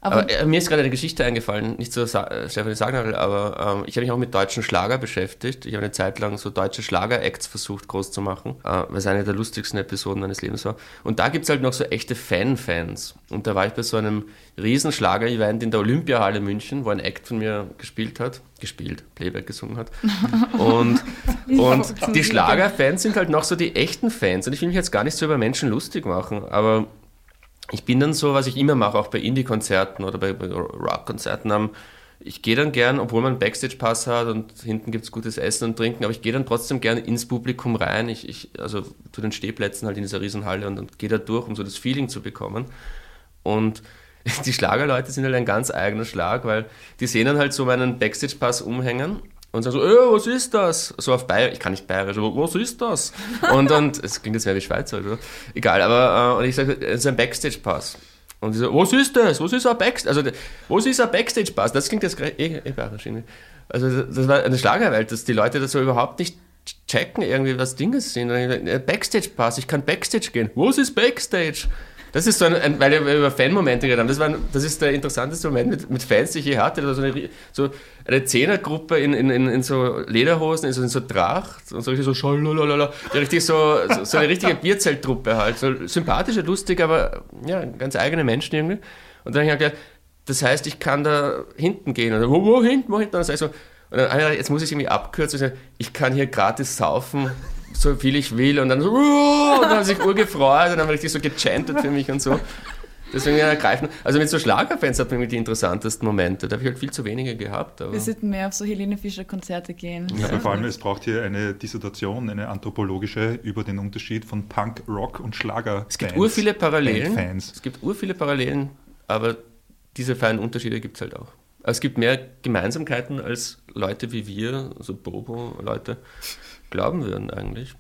Aber, Aber, äh, mir ist gerade eine Geschichte eingefallen, nicht zu Sa äh, Stefanie Sagnagel, aber ähm, ich habe mich auch mit deutschen Schlager beschäftigt. Ich habe eine Zeit lang so deutsche Schlager-Acts versucht groß zu machen, äh, weil es eine der lustigsten Episoden meines Lebens war. Und da gibt es halt noch so echte Fan-Fans. Und da war ich bei so einem riesen Schlager-Event in der Olympiahalle München, wo ein Act von mir gespielt hat, gespielt, Playback gesungen hat. *laughs* Und, und die Schlagerfans sind halt noch so die echten Fans. Und ich will mich jetzt gar nicht so über Menschen lustig machen, aber ich bin dann so, was ich immer mache, auch bei Indie-Konzerten oder bei, bei Rock-Konzerten, ähm, ich gehe dann gern, obwohl man einen Backstage-Pass hat und hinten gibt es gutes Essen und Trinken, aber ich gehe dann trotzdem gern ins Publikum rein, ich, ich, also zu den Stehplätzen halt in dieser Riesenhalle und, und gehe da durch, um so das Feeling zu bekommen. Und *laughs* die Schlagerleute sind halt ein ganz eigener Schlag, weil die sehen dann halt so meinen Backstage-Pass umhängen und sagen so, äh, was ist das? So auf Bayerisch, ich kann nicht Bayerisch, aber was ist das? Und dann, *laughs* es klingt jetzt mehr wie Schweizer, oder? Egal, aber, äh, und ich sage, es ist ein Backstage-Pass. Und die so, was ist das? Was ist ein Backstage? Also, was ist ein Backstage-Pass? Das klingt jetzt eh, eh bayerisch. Also, das war eine Schlagerwelt, dass die Leute das so überhaupt nicht checken, irgendwie, was Dinge sind. Backstage-Pass, ich kann Backstage gehen. Was ist Backstage? Das ist so ein, ein weil wir über Fan-Momente geredet haben. Das, war, das ist der interessanteste Moment mit, mit Fans, die ich je hatte. So eine, so eine Zehnergruppe in, in, in, in so Lederhosen, in so, in so Tracht und so richtig so schallalala, richtig so, so, eine richtige Bierzelttruppe halt. So sympathisch und lustig, aber ja, ganz eigene Menschen irgendwie. Und dann habe ich gedacht, das heißt, ich kann da hinten gehen. Und dann, wo, hinten, wo hinten? Ich so, und dann, jetzt muss ich irgendwie abkürzen. Ich kann hier gratis saufen so viel ich will und dann so, und dann haben sich urgefreut und dann haben richtig so gechantet für mich und so. Deswegen ergreifen. Also mit so Schlagerfans hat man die interessantesten Momente. Da habe ich halt viel zu wenige gehabt. Wir sollten mehr auf so Helene Fischer Konzerte gehen. Ja, vor allem, es braucht hier eine Dissertation, eine anthropologische über den Unterschied von Punk, Rock und Schlager. Es gibt ur viele Parallelen. Es gibt ur viele Parallelen, aber diese feinen Unterschiede gibt es halt auch. Aber es gibt mehr Gemeinsamkeiten als Leute wie wir, so Bobo-Leute glauben würden eigentlich.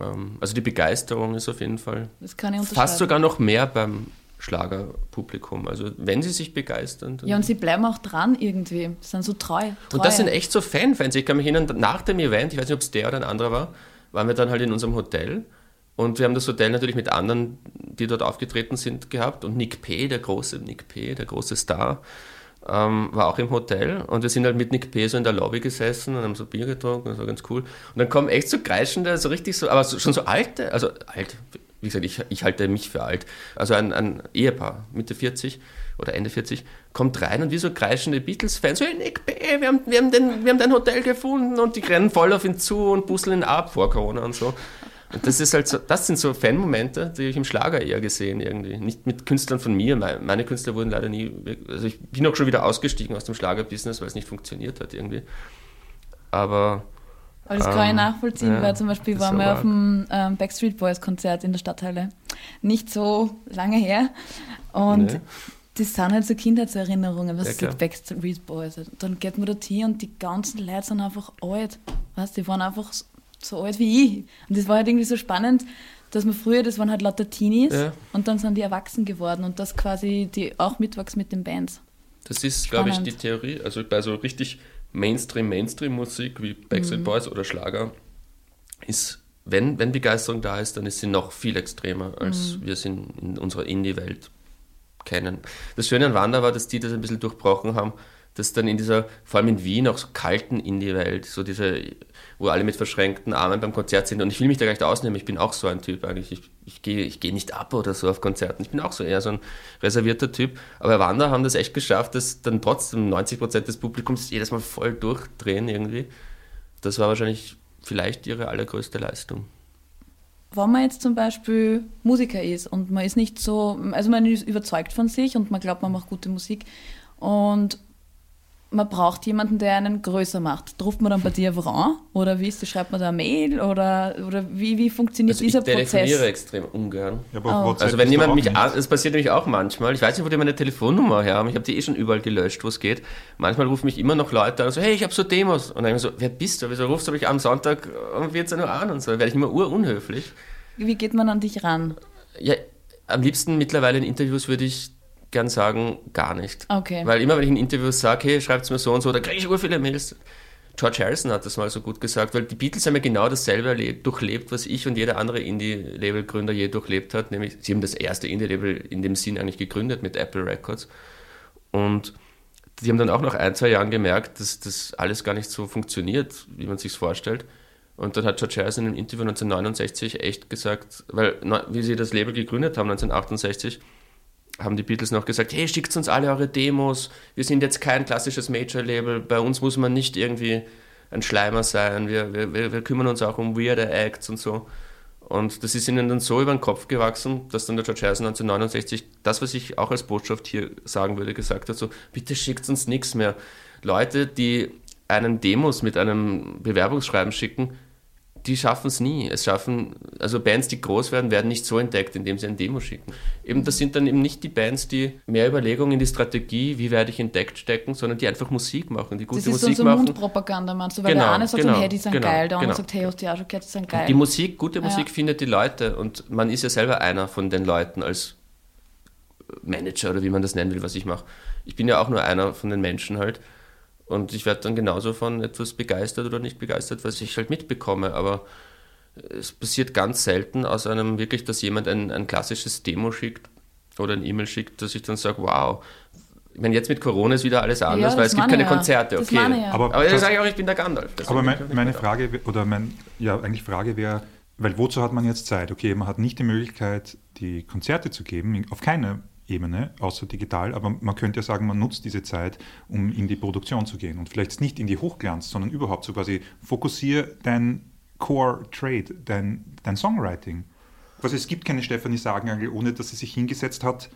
Ähm, also die Begeisterung ist auf jeden Fall fast sogar noch mehr beim Schlagerpublikum. Also wenn sie sich begeistern. Ja, und sie bleiben auch dran irgendwie. Sie sind so treu. Treue. Und das sind echt so Fanfans. Ich kann mich erinnern, nach dem Event, ich weiß nicht, ob es der oder ein anderer war, waren wir dann halt in unserem Hotel. Und wir haben das Hotel natürlich mit anderen, die dort aufgetreten sind, gehabt. Und Nick P., der große Nick P., der große Star, ähm, war auch im Hotel und wir sind halt mit Nick P. so in der Lobby gesessen und haben so Bier getrunken, das war ganz cool. Und dann kommen echt so kreischende, so richtig so, aber so, schon so alte, also alt, wie gesagt, ich, ich halte mich für alt. Also ein, ein Ehepaar, Mitte 40 oder Ende 40, kommt rein und wie so kreischende Beatles-Fans, hey Nick P., wir haben, wir, haben den, wir haben dein Hotel gefunden und die rennen voll auf ihn zu und busseln ihn ab vor Corona und so. Das ist halt so, das sind so Fan-Momente, die ich im Schlager eher gesehen irgendwie. Nicht mit Künstlern von mir. Meine Künstler wurden leider nie, also ich bin auch schon wieder ausgestiegen aus dem Schlagerbusiness, weil es nicht funktioniert hat irgendwie. Aber. Aber das ähm, kann ich nachvollziehen, ja, weil zum Beispiel waren wir auf dem ähm, Backstreet Boys Konzert in der Stadthalle. Nicht so lange her. Und nee. das sind halt so Kindheitserinnerungen, was ja, sind Backstreet Boys. Dann geht man dort hin und die ganzen Leute sind einfach alt. Weißt, die waren einfach so alt wie ich. Und das war halt irgendwie so spannend, dass man früher, das waren halt lauter Teenies ja. und dann sind die erwachsen geworden und das quasi die auch mitwachsen mit den Bands. Das ist, glaube ich, die Theorie. Also bei so richtig Mainstream, Mainstream-Musik wie Backstreet mhm. Boys oder Schlager ist, wenn, wenn Begeisterung da ist, dann ist sie noch viel extremer, als mhm. wir sie in, in unserer Indie-Welt kennen. Das Schöne an Wanda war, dass die das ein bisschen durchbrochen haben, dass dann in dieser, vor allem in Wien, auch so kalten Indie-Welt, so diese wo alle mit verschränkten Armen beim Konzert sind. Und ich will mich da gar nicht ausnehmen, ich bin auch so ein Typ eigentlich. Ich, ich gehe ich geh nicht ab oder so auf Konzerten. Ich bin auch so eher so ein reservierter Typ. Aber Wander haben das echt geschafft, dass dann trotzdem 90 Prozent des Publikums jedes Mal voll durchdrehen irgendwie. Das war wahrscheinlich vielleicht ihre allergrößte Leistung. Wenn man jetzt zum Beispiel Musiker ist und man ist nicht so, also man ist überzeugt von sich und man glaubt, man macht gute Musik und man braucht jemanden, der einen größer macht. Ruft man dann bei dir an? Oder wie ist das? Schreibt man da eine Mail? Oder, oder wie, wie funktioniert also dieser Prozess? Ich telefoniere extrem ungern. Ja, oh. Also wenn jemand mich an, das passiert nämlich auch manchmal, ich weiß nicht, wo die meine Telefonnummer her haben, ich habe die eh schon überall gelöscht, wo es geht. Manchmal rufen mich immer noch Leute an und so, hey, ich habe so Demos. Und dann so, wer bist du? Wieso rufst du mich am Sonntag um 14 Uhr an? Und so, dann werde ich immer urunhöflich. Wie geht man an dich ran? Ja, am liebsten mittlerweile in Interviews würde ich gern sagen, gar nicht. Okay. Weil immer, wenn ich in Interviews sage, hey, schreibt es mir so und so, da kriege ich ur viele Mails. George Harrison hat das mal so gut gesagt, weil die Beatles haben ja genau dasselbe erlebt, durchlebt, was ich und jeder andere Indie-Label-Gründer je durchlebt hat. Nämlich, sie haben das erste Indie-Label in dem Sinn eigentlich gegründet mit Apple Records. Und die haben dann auch nach ein, zwei Jahren gemerkt, dass das alles gar nicht so funktioniert, wie man sich vorstellt. Und dann hat George Harrison im Interview 1969 echt gesagt, weil wie sie das Label gegründet haben, 1968, haben die Beatles noch gesagt, hey, schickt uns alle eure Demos, wir sind jetzt kein klassisches Major-Label, bei uns muss man nicht irgendwie ein Schleimer sein, wir, wir, wir kümmern uns auch um weirde Acts und so. Und das ist ihnen dann so über den Kopf gewachsen, dass dann der George Harrison 1969 das, was ich auch als Botschaft hier sagen würde, gesagt hat, so, bitte schickt uns nichts mehr. Leute, die einen Demos mit einem Bewerbungsschreiben schicken, die schaffen es nie. Es schaffen, also Bands, die groß werden, werden nicht so entdeckt, indem sie ein Demo schicken. Eben, das sind dann eben nicht die Bands, die mehr Überlegungen in die Strategie, wie werde ich entdeckt, stecken, sondern die einfach Musik machen, die gute Musik machen. Das ist so machen. Mundpropaganda, meinst du? Weil genau, der eine sagt, genau, hey, die sind genau, geil, der andere genau. sagt, hey, hast du auch schon gehört, die sind geil. Die Musik, gute Musik ja. findet die Leute und man ist ja selber einer von den Leuten als Manager oder wie man das nennen will, was ich mache. Ich bin ja auch nur einer von den Menschen halt. Und ich werde dann genauso von etwas begeistert oder nicht begeistert, was ich halt mitbekomme. Aber es passiert ganz selten aus einem wirklich, dass jemand ein, ein klassisches Demo schickt oder ein E-Mail schickt, dass ich dann sage, wow, ich meine, jetzt mit Corona ist wieder alles anders, Ja, weil es gibt keine ja. Konzerte, okay. ja. Aber, Aber dann das- sage ich auch, ich bin der Gandalf. Das aber mein, meine. Frage, oder mein, ja, eigentlich Frage wäre, weil wozu hat man jetzt Zeit? Okay, man hat nicht die Möglichkeit, die Konzerte zu geben, auf keiner Ebene, außer digital, aber man könnte ja sagen, man nutzt diese Zeit, um in die Produktion zu gehen und vielleicht nicht in die Hochglanz, sondern überhaupt so quasi fokussiere dein Core Trade, dein, dein Songwriting. Quasi, es gibt keine Stefanie Sagenagel, ohne dass sie sich hingesetzt hat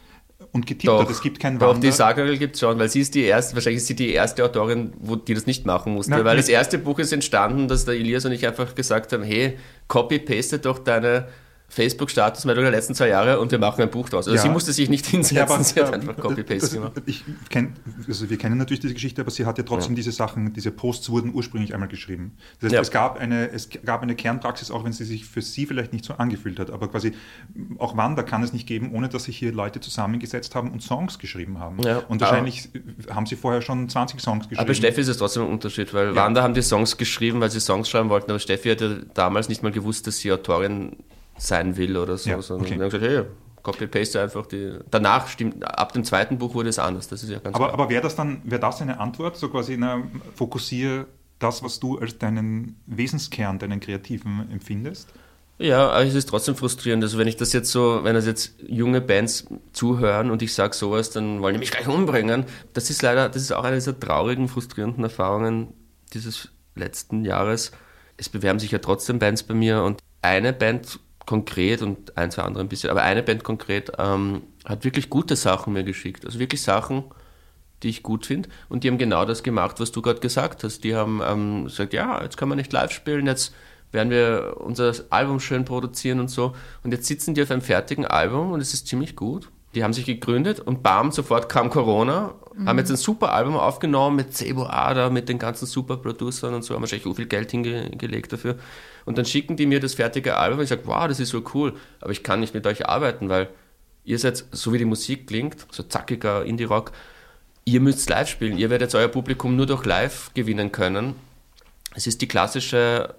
und getippt hat. Es gibt keinen doch Wander. die Sagerl gibt es schon, weil sie ist die erste, wahrscheinlich ist sie die erste Autorin, wo, die das nicht machen musste. Na, weil das erste Buch ist entstanden, dass der Elias und ich einfach gesagt haben, hey, copy-paste doch deine Facebook-Statusmeldung der letzten zwei Jahre und wir machen ein Buch draus. Also Ja. sie musste sich nicht hinsetzen, Ja, aber, sie hat äh, einfach Copy-Paste gemacht. *laughs* Ich kenn, also wir kennen natürlich diese Geschichte, aber sie hat ja trotzdem diese Sachen, diese Posts wurden ursprünglich einmal geschrieben. Das heißt, Ja. es, gab eine, es gab eine Kernpraxis, auch wenn sie sich für sie vielleicht nicht so angefühlt hat. Aber quasi auch Wanda kann es nicht geben, ohne dass sich hier Leute zusammengesetzt haben und Songs geschrieben haben. Ja. Und wahrscheinlich haben sie vorher schon 20 Songs geschrieben. Aber bei Steffi ist es trotzdem ein Unterschied, weil Wanda haben die Songs geschrieben, weil sie Songs schreiben wollten, aber Steffi hat ja damals nicht mal gewusst, dass sie Autorin sein will oder so, Ja, sondern okay. wir haben gesagt, hey, copy-paste einfach die. Danach stimmt, ab dem zweiten Buch wurde es anders, das ist ja ganz Aber, klar. aber wäre das dann, wäre das eine Antwort, so quasi, na, fokussiere das, was du als deinen Wesenskern, deinen Kreativen empfindest? Ja, aber es ist trotzdem frustrierend. Also wenn ich das jetzt so, wenn das jetzt junge Bands zuhören und ich sage sowas, dann wollen die mich gleich umbringen. Das ist leider, das ist auch eine dieser traurigen, frustrierenden Erfahrungen dieses letzten Jahres. Es bewerben sich ja trotzdem Bands bei mir und eine Band konkret und ein, zwei andere ein bisschen, aber eine Band konkret ähm, hat wirklich gute Sachen mir geschickt. Also wirklich Sachen, die ich gut finde. Und die haben genau das gemacht, was du gerade gesagt hast. Die haben ähm, gesagt, ja, jetzt kann man nicht live spielen, jetzt werden wir unser Album schön produzieren und so. Und jetzt sitzen die auf einem fertigen Album und es ist ziemlich gut. Die haben sich gegründet und bam, sofort kam Corona, haben jetzt ein super Album aufgenommen mit Sebo Ada, mit den ganzen super Producern und so, haben wahrscheinlich so viel Geld hingelegt dafür. Und dann schicken die mir das fertige Album und ich sage, wow, das ist so cool, aber ich kann nicht mit euch arbeiten, weil ihr seid, so wie die Musik klingt, so zackiger Indie-Rock, ihr müsst live spielen. Ihr werdet euer Publikum nur durch live gewinnen können. Es ist die klassische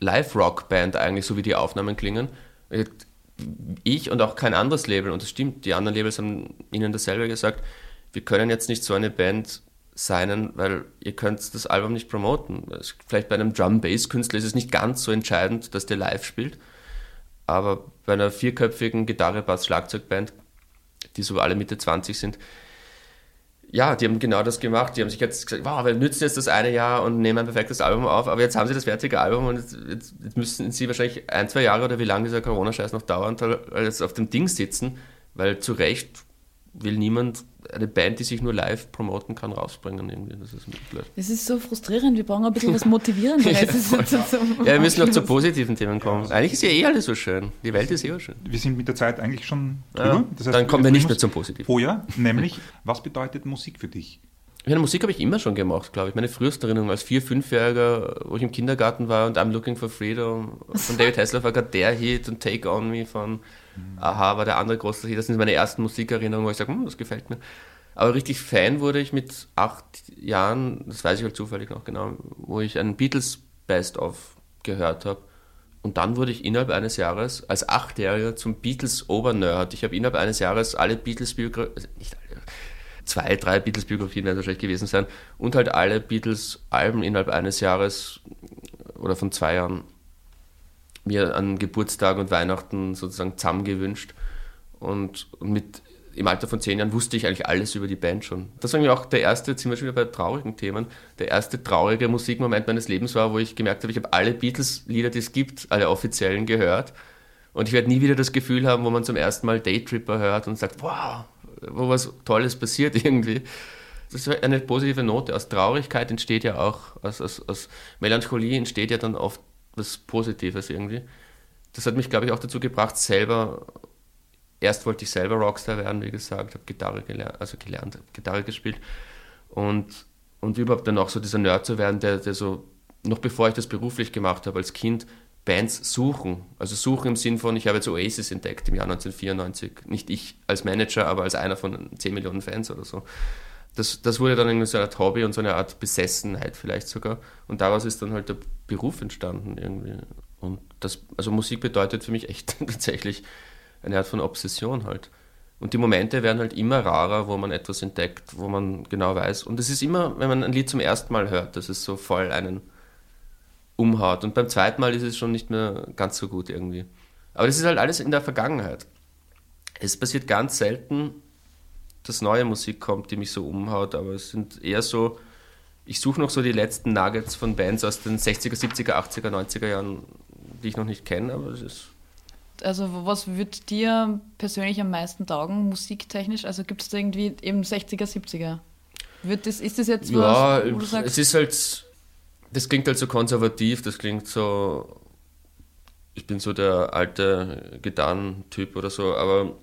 Live-Rock-Band eigentlich, so wie die Aufnahmen klingen. Ich und auch kein anderes Label, und das stimmt, die anderen Labels haben ihnen dasselbe gesagt, wir können jetzt nicht so eine Band sein, weil ihr könnt das Album nicht promoten. Vielleicht bei einem Drum-Bass-Künstler ist es nicht ganz so entscheidend, dass der live spielt, aber bei einer vierköpfigen Gitarre, Bass, Schlagzeugband, die so alle Mitte 20 sind, ja, die haben genau das gemacht. Die haben sich jetzt gesagt, wow, wir nützen jetzt das eine Jahr und nehmen ein perfektes Album auf, aber jetzt haben sie das fertige Album und jetzt, jetzt, jetzt müssen sie wahrscheinlich ein, zwei Jahre oder wie lange dieser Corona-Scheiß noch dauert, jetzt auf dem Ding sitzen, weil zu Recht will niemand eine Band, die sich nur live promoten kann, rausbringen. Irgendwie. Das ist blöd. Das ist so frustrierend. Wir brauchen ein bisschen was Motivierenderes. *laughs* Das ist jetzt so- Ja, wir müssen noch zu positiven Themen kommen. Eigentlich ist ja eh alles so schön. Die Welt ist eh schön. Wir sind mit der Zeit eigentlich schon Ja, drüber. Das heißt, dann kommen wir nicht mehr zum Positiven. Oh ja, *laughs* nämlich, was bedeutet Musik für dich? Ich meine, Musik habe ich immer schon gemacht, glaube ich. Meine früheste Erinnerung als Vier-, Fünfjähriger, wo ich im Kindergarten war und I'm Looking for Freedom von David Hasselhoff war gerade der Hit und Take On Me von Aha war der andere große Hit. Das sind meine ersten Musikerinnerungen, wo ich sage, hm, das gefällt mir. Aber richtig Fan wurde ich mit acht Jahren, das weiß ich halt zufällig noch genau, wo ich einen Beatles Best-of gehört habe. Und dann wurde ich innerhalb eines Jahres als Achtjähriger zum Beatles-Obernerd. Ich habe innerhalb eines Jahres alle Beatles-Biografien, also nicht alle, zwei, drei Beatles-Biografien werden wahrscheinlich gewesen sein und halt alle Beatles-Alben innerhalb eines Jahres oder von zwei Jahren mir an Geburtstag und Weihnachten sozusagen zusammengewünscht. Und, und mit im Alter von zehn Jahren wusste ich eigentlich alles über die Band schon. Das war mir auch der erste, jetzt sind wir schon wieder bei traurigen Themen, der erste traurige Musikmoment meines Lebens war, wo ich gemerkt habe, ich habe alle Beatles-Lieder, die es gibt, alle offiziellen gehört. Und ich werde nie wieder das Gefühl haben, wo man zum ersten Mal Daytripper hört und sagt, wow, wo was Tolles passiert *laughs* irgendwie. Das ist eine positive Note. Aus Traurigkeit entsteht ja auch, aus, aus, aus Melancholie entsteht ja dann oft was Positives irgendwie. Das hat mich, glaube ich, auch dazu gebracht, selber, erst wollte ich selber Rockstar werden, wie gesagt, habe Gitarre gelernt, also gelernt, habe Gitarre gespielt und, und überhaupt dann auch so dieser Nerd zu werden, der, der so, noch bevor ich das beruflich gemacht habe als Kind, Bands suchen. Also suchen im Sinn von, ich habe jetzt Oasis entdeckt im Jahr 1994. Nicht ich als Manager, aber als einer von 10 Millionen Fans oder so. Das, das wurde dann irgendwie so eine Art Hobby und so eine Art Besessenheit vielleicht sogar. Und daraus ist dann halt der Beruf entstanden irgendwie. Und das, also Musik bedeutet für mich echt *laughs* tatsächlich eine Art von Obsession halt. Und die Momente werden halt immer rarer, wo man etwas entdeckt, wo man genau weiß. Und es ist immer, wenn man ein Lied zum ersten Mal hört, dass es so voll einen umhaut. Und beim zweiten Mal ist es schon nicht mehr ganz so gut irgendwie. Aber das ist halt alles in der Vergangenheit. Es passiert ganz selten, dass neue Musik kommt, die mich so umhaut, aber es sind eher so, ich suche noch so die letzten Nuggets von Bands aus den 60er, 70er, 80er, 90er Jahren, die ich noch nicht kenne, aber es ist also was wird dir persönlich am meisten taugen, musiktechnisch? Also gibt es da irgendwie eben 60er, 70er? Wird das, ist das jetzt was, ja, wo du sagst? es ist halt, das klingt halt so konservativ, das klingt so, ich bin so der alte Gitarrentyp oder so, aber,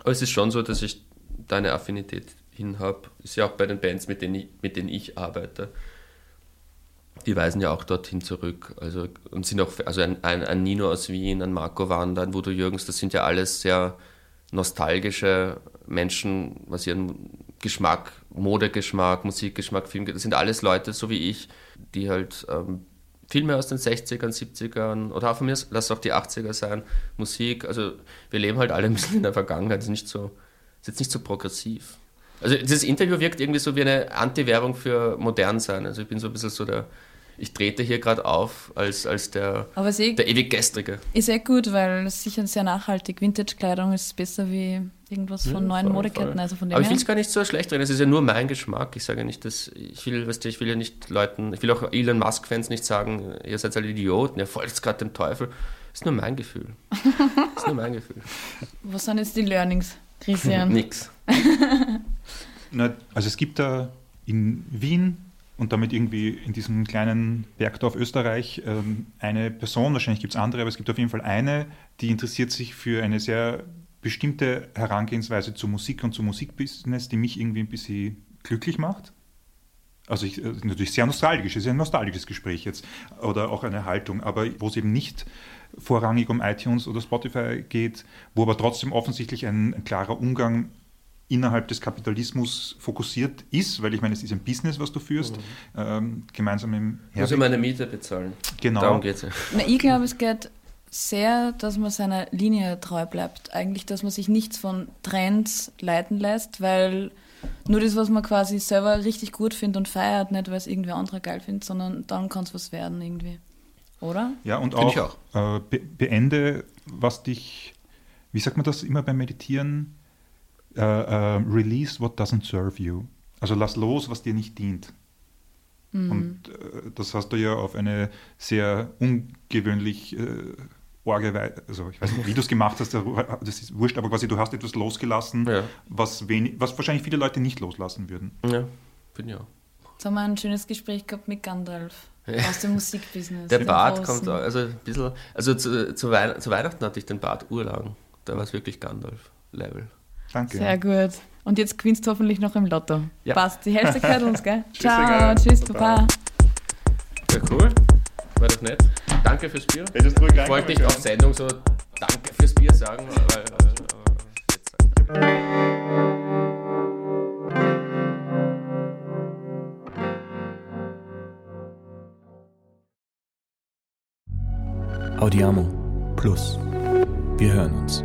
aber es ist schon so, dass ich da eine Affinität hin habe. Ist ja auch bei den Bands, mit denen ich, mit denen ich arbeite die weisen ja auch dorthin zurück. Also, und sind auch, also ein, ein, ein Nino aus Wien, ein Marco Wander, ein Voodoo Jürgens, das sind ja alles sehr nostalgische Menschen, was ihren Geschmack, Modegeschmack, Musikgeschmack, Film, das sind alles Leute, so wie ich, die halt ähm, viel mehr aus den 60ern, 70ern oder auch von mir, lass auch die 80er sein, Musik, also wir leben halt alle ein bisschen in der Vergangenheit, ist nicht so, ist jetzt nicht so progressiv. Also dieses Interview wirkt irgendwie so wie eine Anti-Werbung für modern sein. Also ich bin so ein bisschen so der, ich trete hier gerade auf als, als der, eh, der ewig Gestrige. Ist eh gut, weil es sicher sehr nachhaltig. Vintage-Kleidung ist besser wie irgendwas von ja, neuen Modeketten. Also von dem Aber ich will es gar nicht so schlecht reden. Es ist ja nur mein Geschmack. Ich sage nicht, dass ich will, weißt du, ich will ja nicht Leuten, ich will auch Elon Musk-Fans nicht sagen, ihr seid alle Idioten, ihr folgt gerade dem Teufel. Das ist nur mein Gefühl. Das ist nur mein Gefühl. *laughs* Was sind jetzt die Learnings, Christian? *laughs* Nix. Na, also es gibt da in Wien und damit irgendwie in diesem kleinen Bergdorf Österreich ähm, eine Person, wahrscheinlich gibt es andere, aber es gibt auf jeden Fall eine, die interessiert sich für eine sehr bestimmte Herangehensweise zur Musik und zum Musikbusiness, die mich irgendwie ein bisschen glücklich macht. Also ich, äh, natürlich sehr nostalgisch, es ist ein nostalgisches Gespräch jetzt oder auch eine Haltung, aber wo es eben nicht vorrangig um iTunes oder Spotify geht, wo aber trotzdem offensichtlich ein, ein klarer Umgang innerhalb des Kapitalismus fokussiert ist, weil ich meine, es ist ein Business, was du führst, mhm. ähm, gemeinsam im Herbig. Muss ich meine Miete bezahlen. Genau. Darum geht es ja. ich glaube, es geht sehr, dass man seiner Linie treu bleibt. Eigentlich, dass man sich nichts von Trends leiten lässt, weil nur das, was man quasi selber richtig gut findet und feiert, nicht weil es irgendwer anderer geil findet, sondern dann kann es was werden irgendwie. Oder? Ja, und auch, auch. Äh, be beende, was dich, wie sagt man das immer beim Meditieren? uh, uh, release what doesn't serve you. Also lass los, was dir nicht dient. Mhm. Und äh, das hast du ja auf eine sehr ungewöhnlich äh, orge Weise, also ich weiß nicht, wie du es gemacht hast, das ist wurscht, aber quasi du hast etwas losgelassen, ja. was, wenig, was wahrscheinlich viele Leute nicht loslassen würden. Ja, bin ja. Jetzt haben wir ein schönes Gespräch gehabt mit Gandalf aus dem Musikbusiness. Der Bart kommt auch, also ein bisschen, also zu, zu, Wei zu Weihnachten hatte ich den Bart urlang. Da war es wirklich Gandalf-Level. Danke. Sehr gut. Und jetzt gewinnst du hoffentlich noch im Lotto. Ja. Passt. Die Hälfte gehört uns, gell? *laughs* Ciao, tschüss, Papa. Ja, cool. War das nett. Danke fürs Bier. Du ich wollte nicht auf Sendung so Danke fürs Bier sagen, weil, äh, Audiamo Plus. Wir hören uns.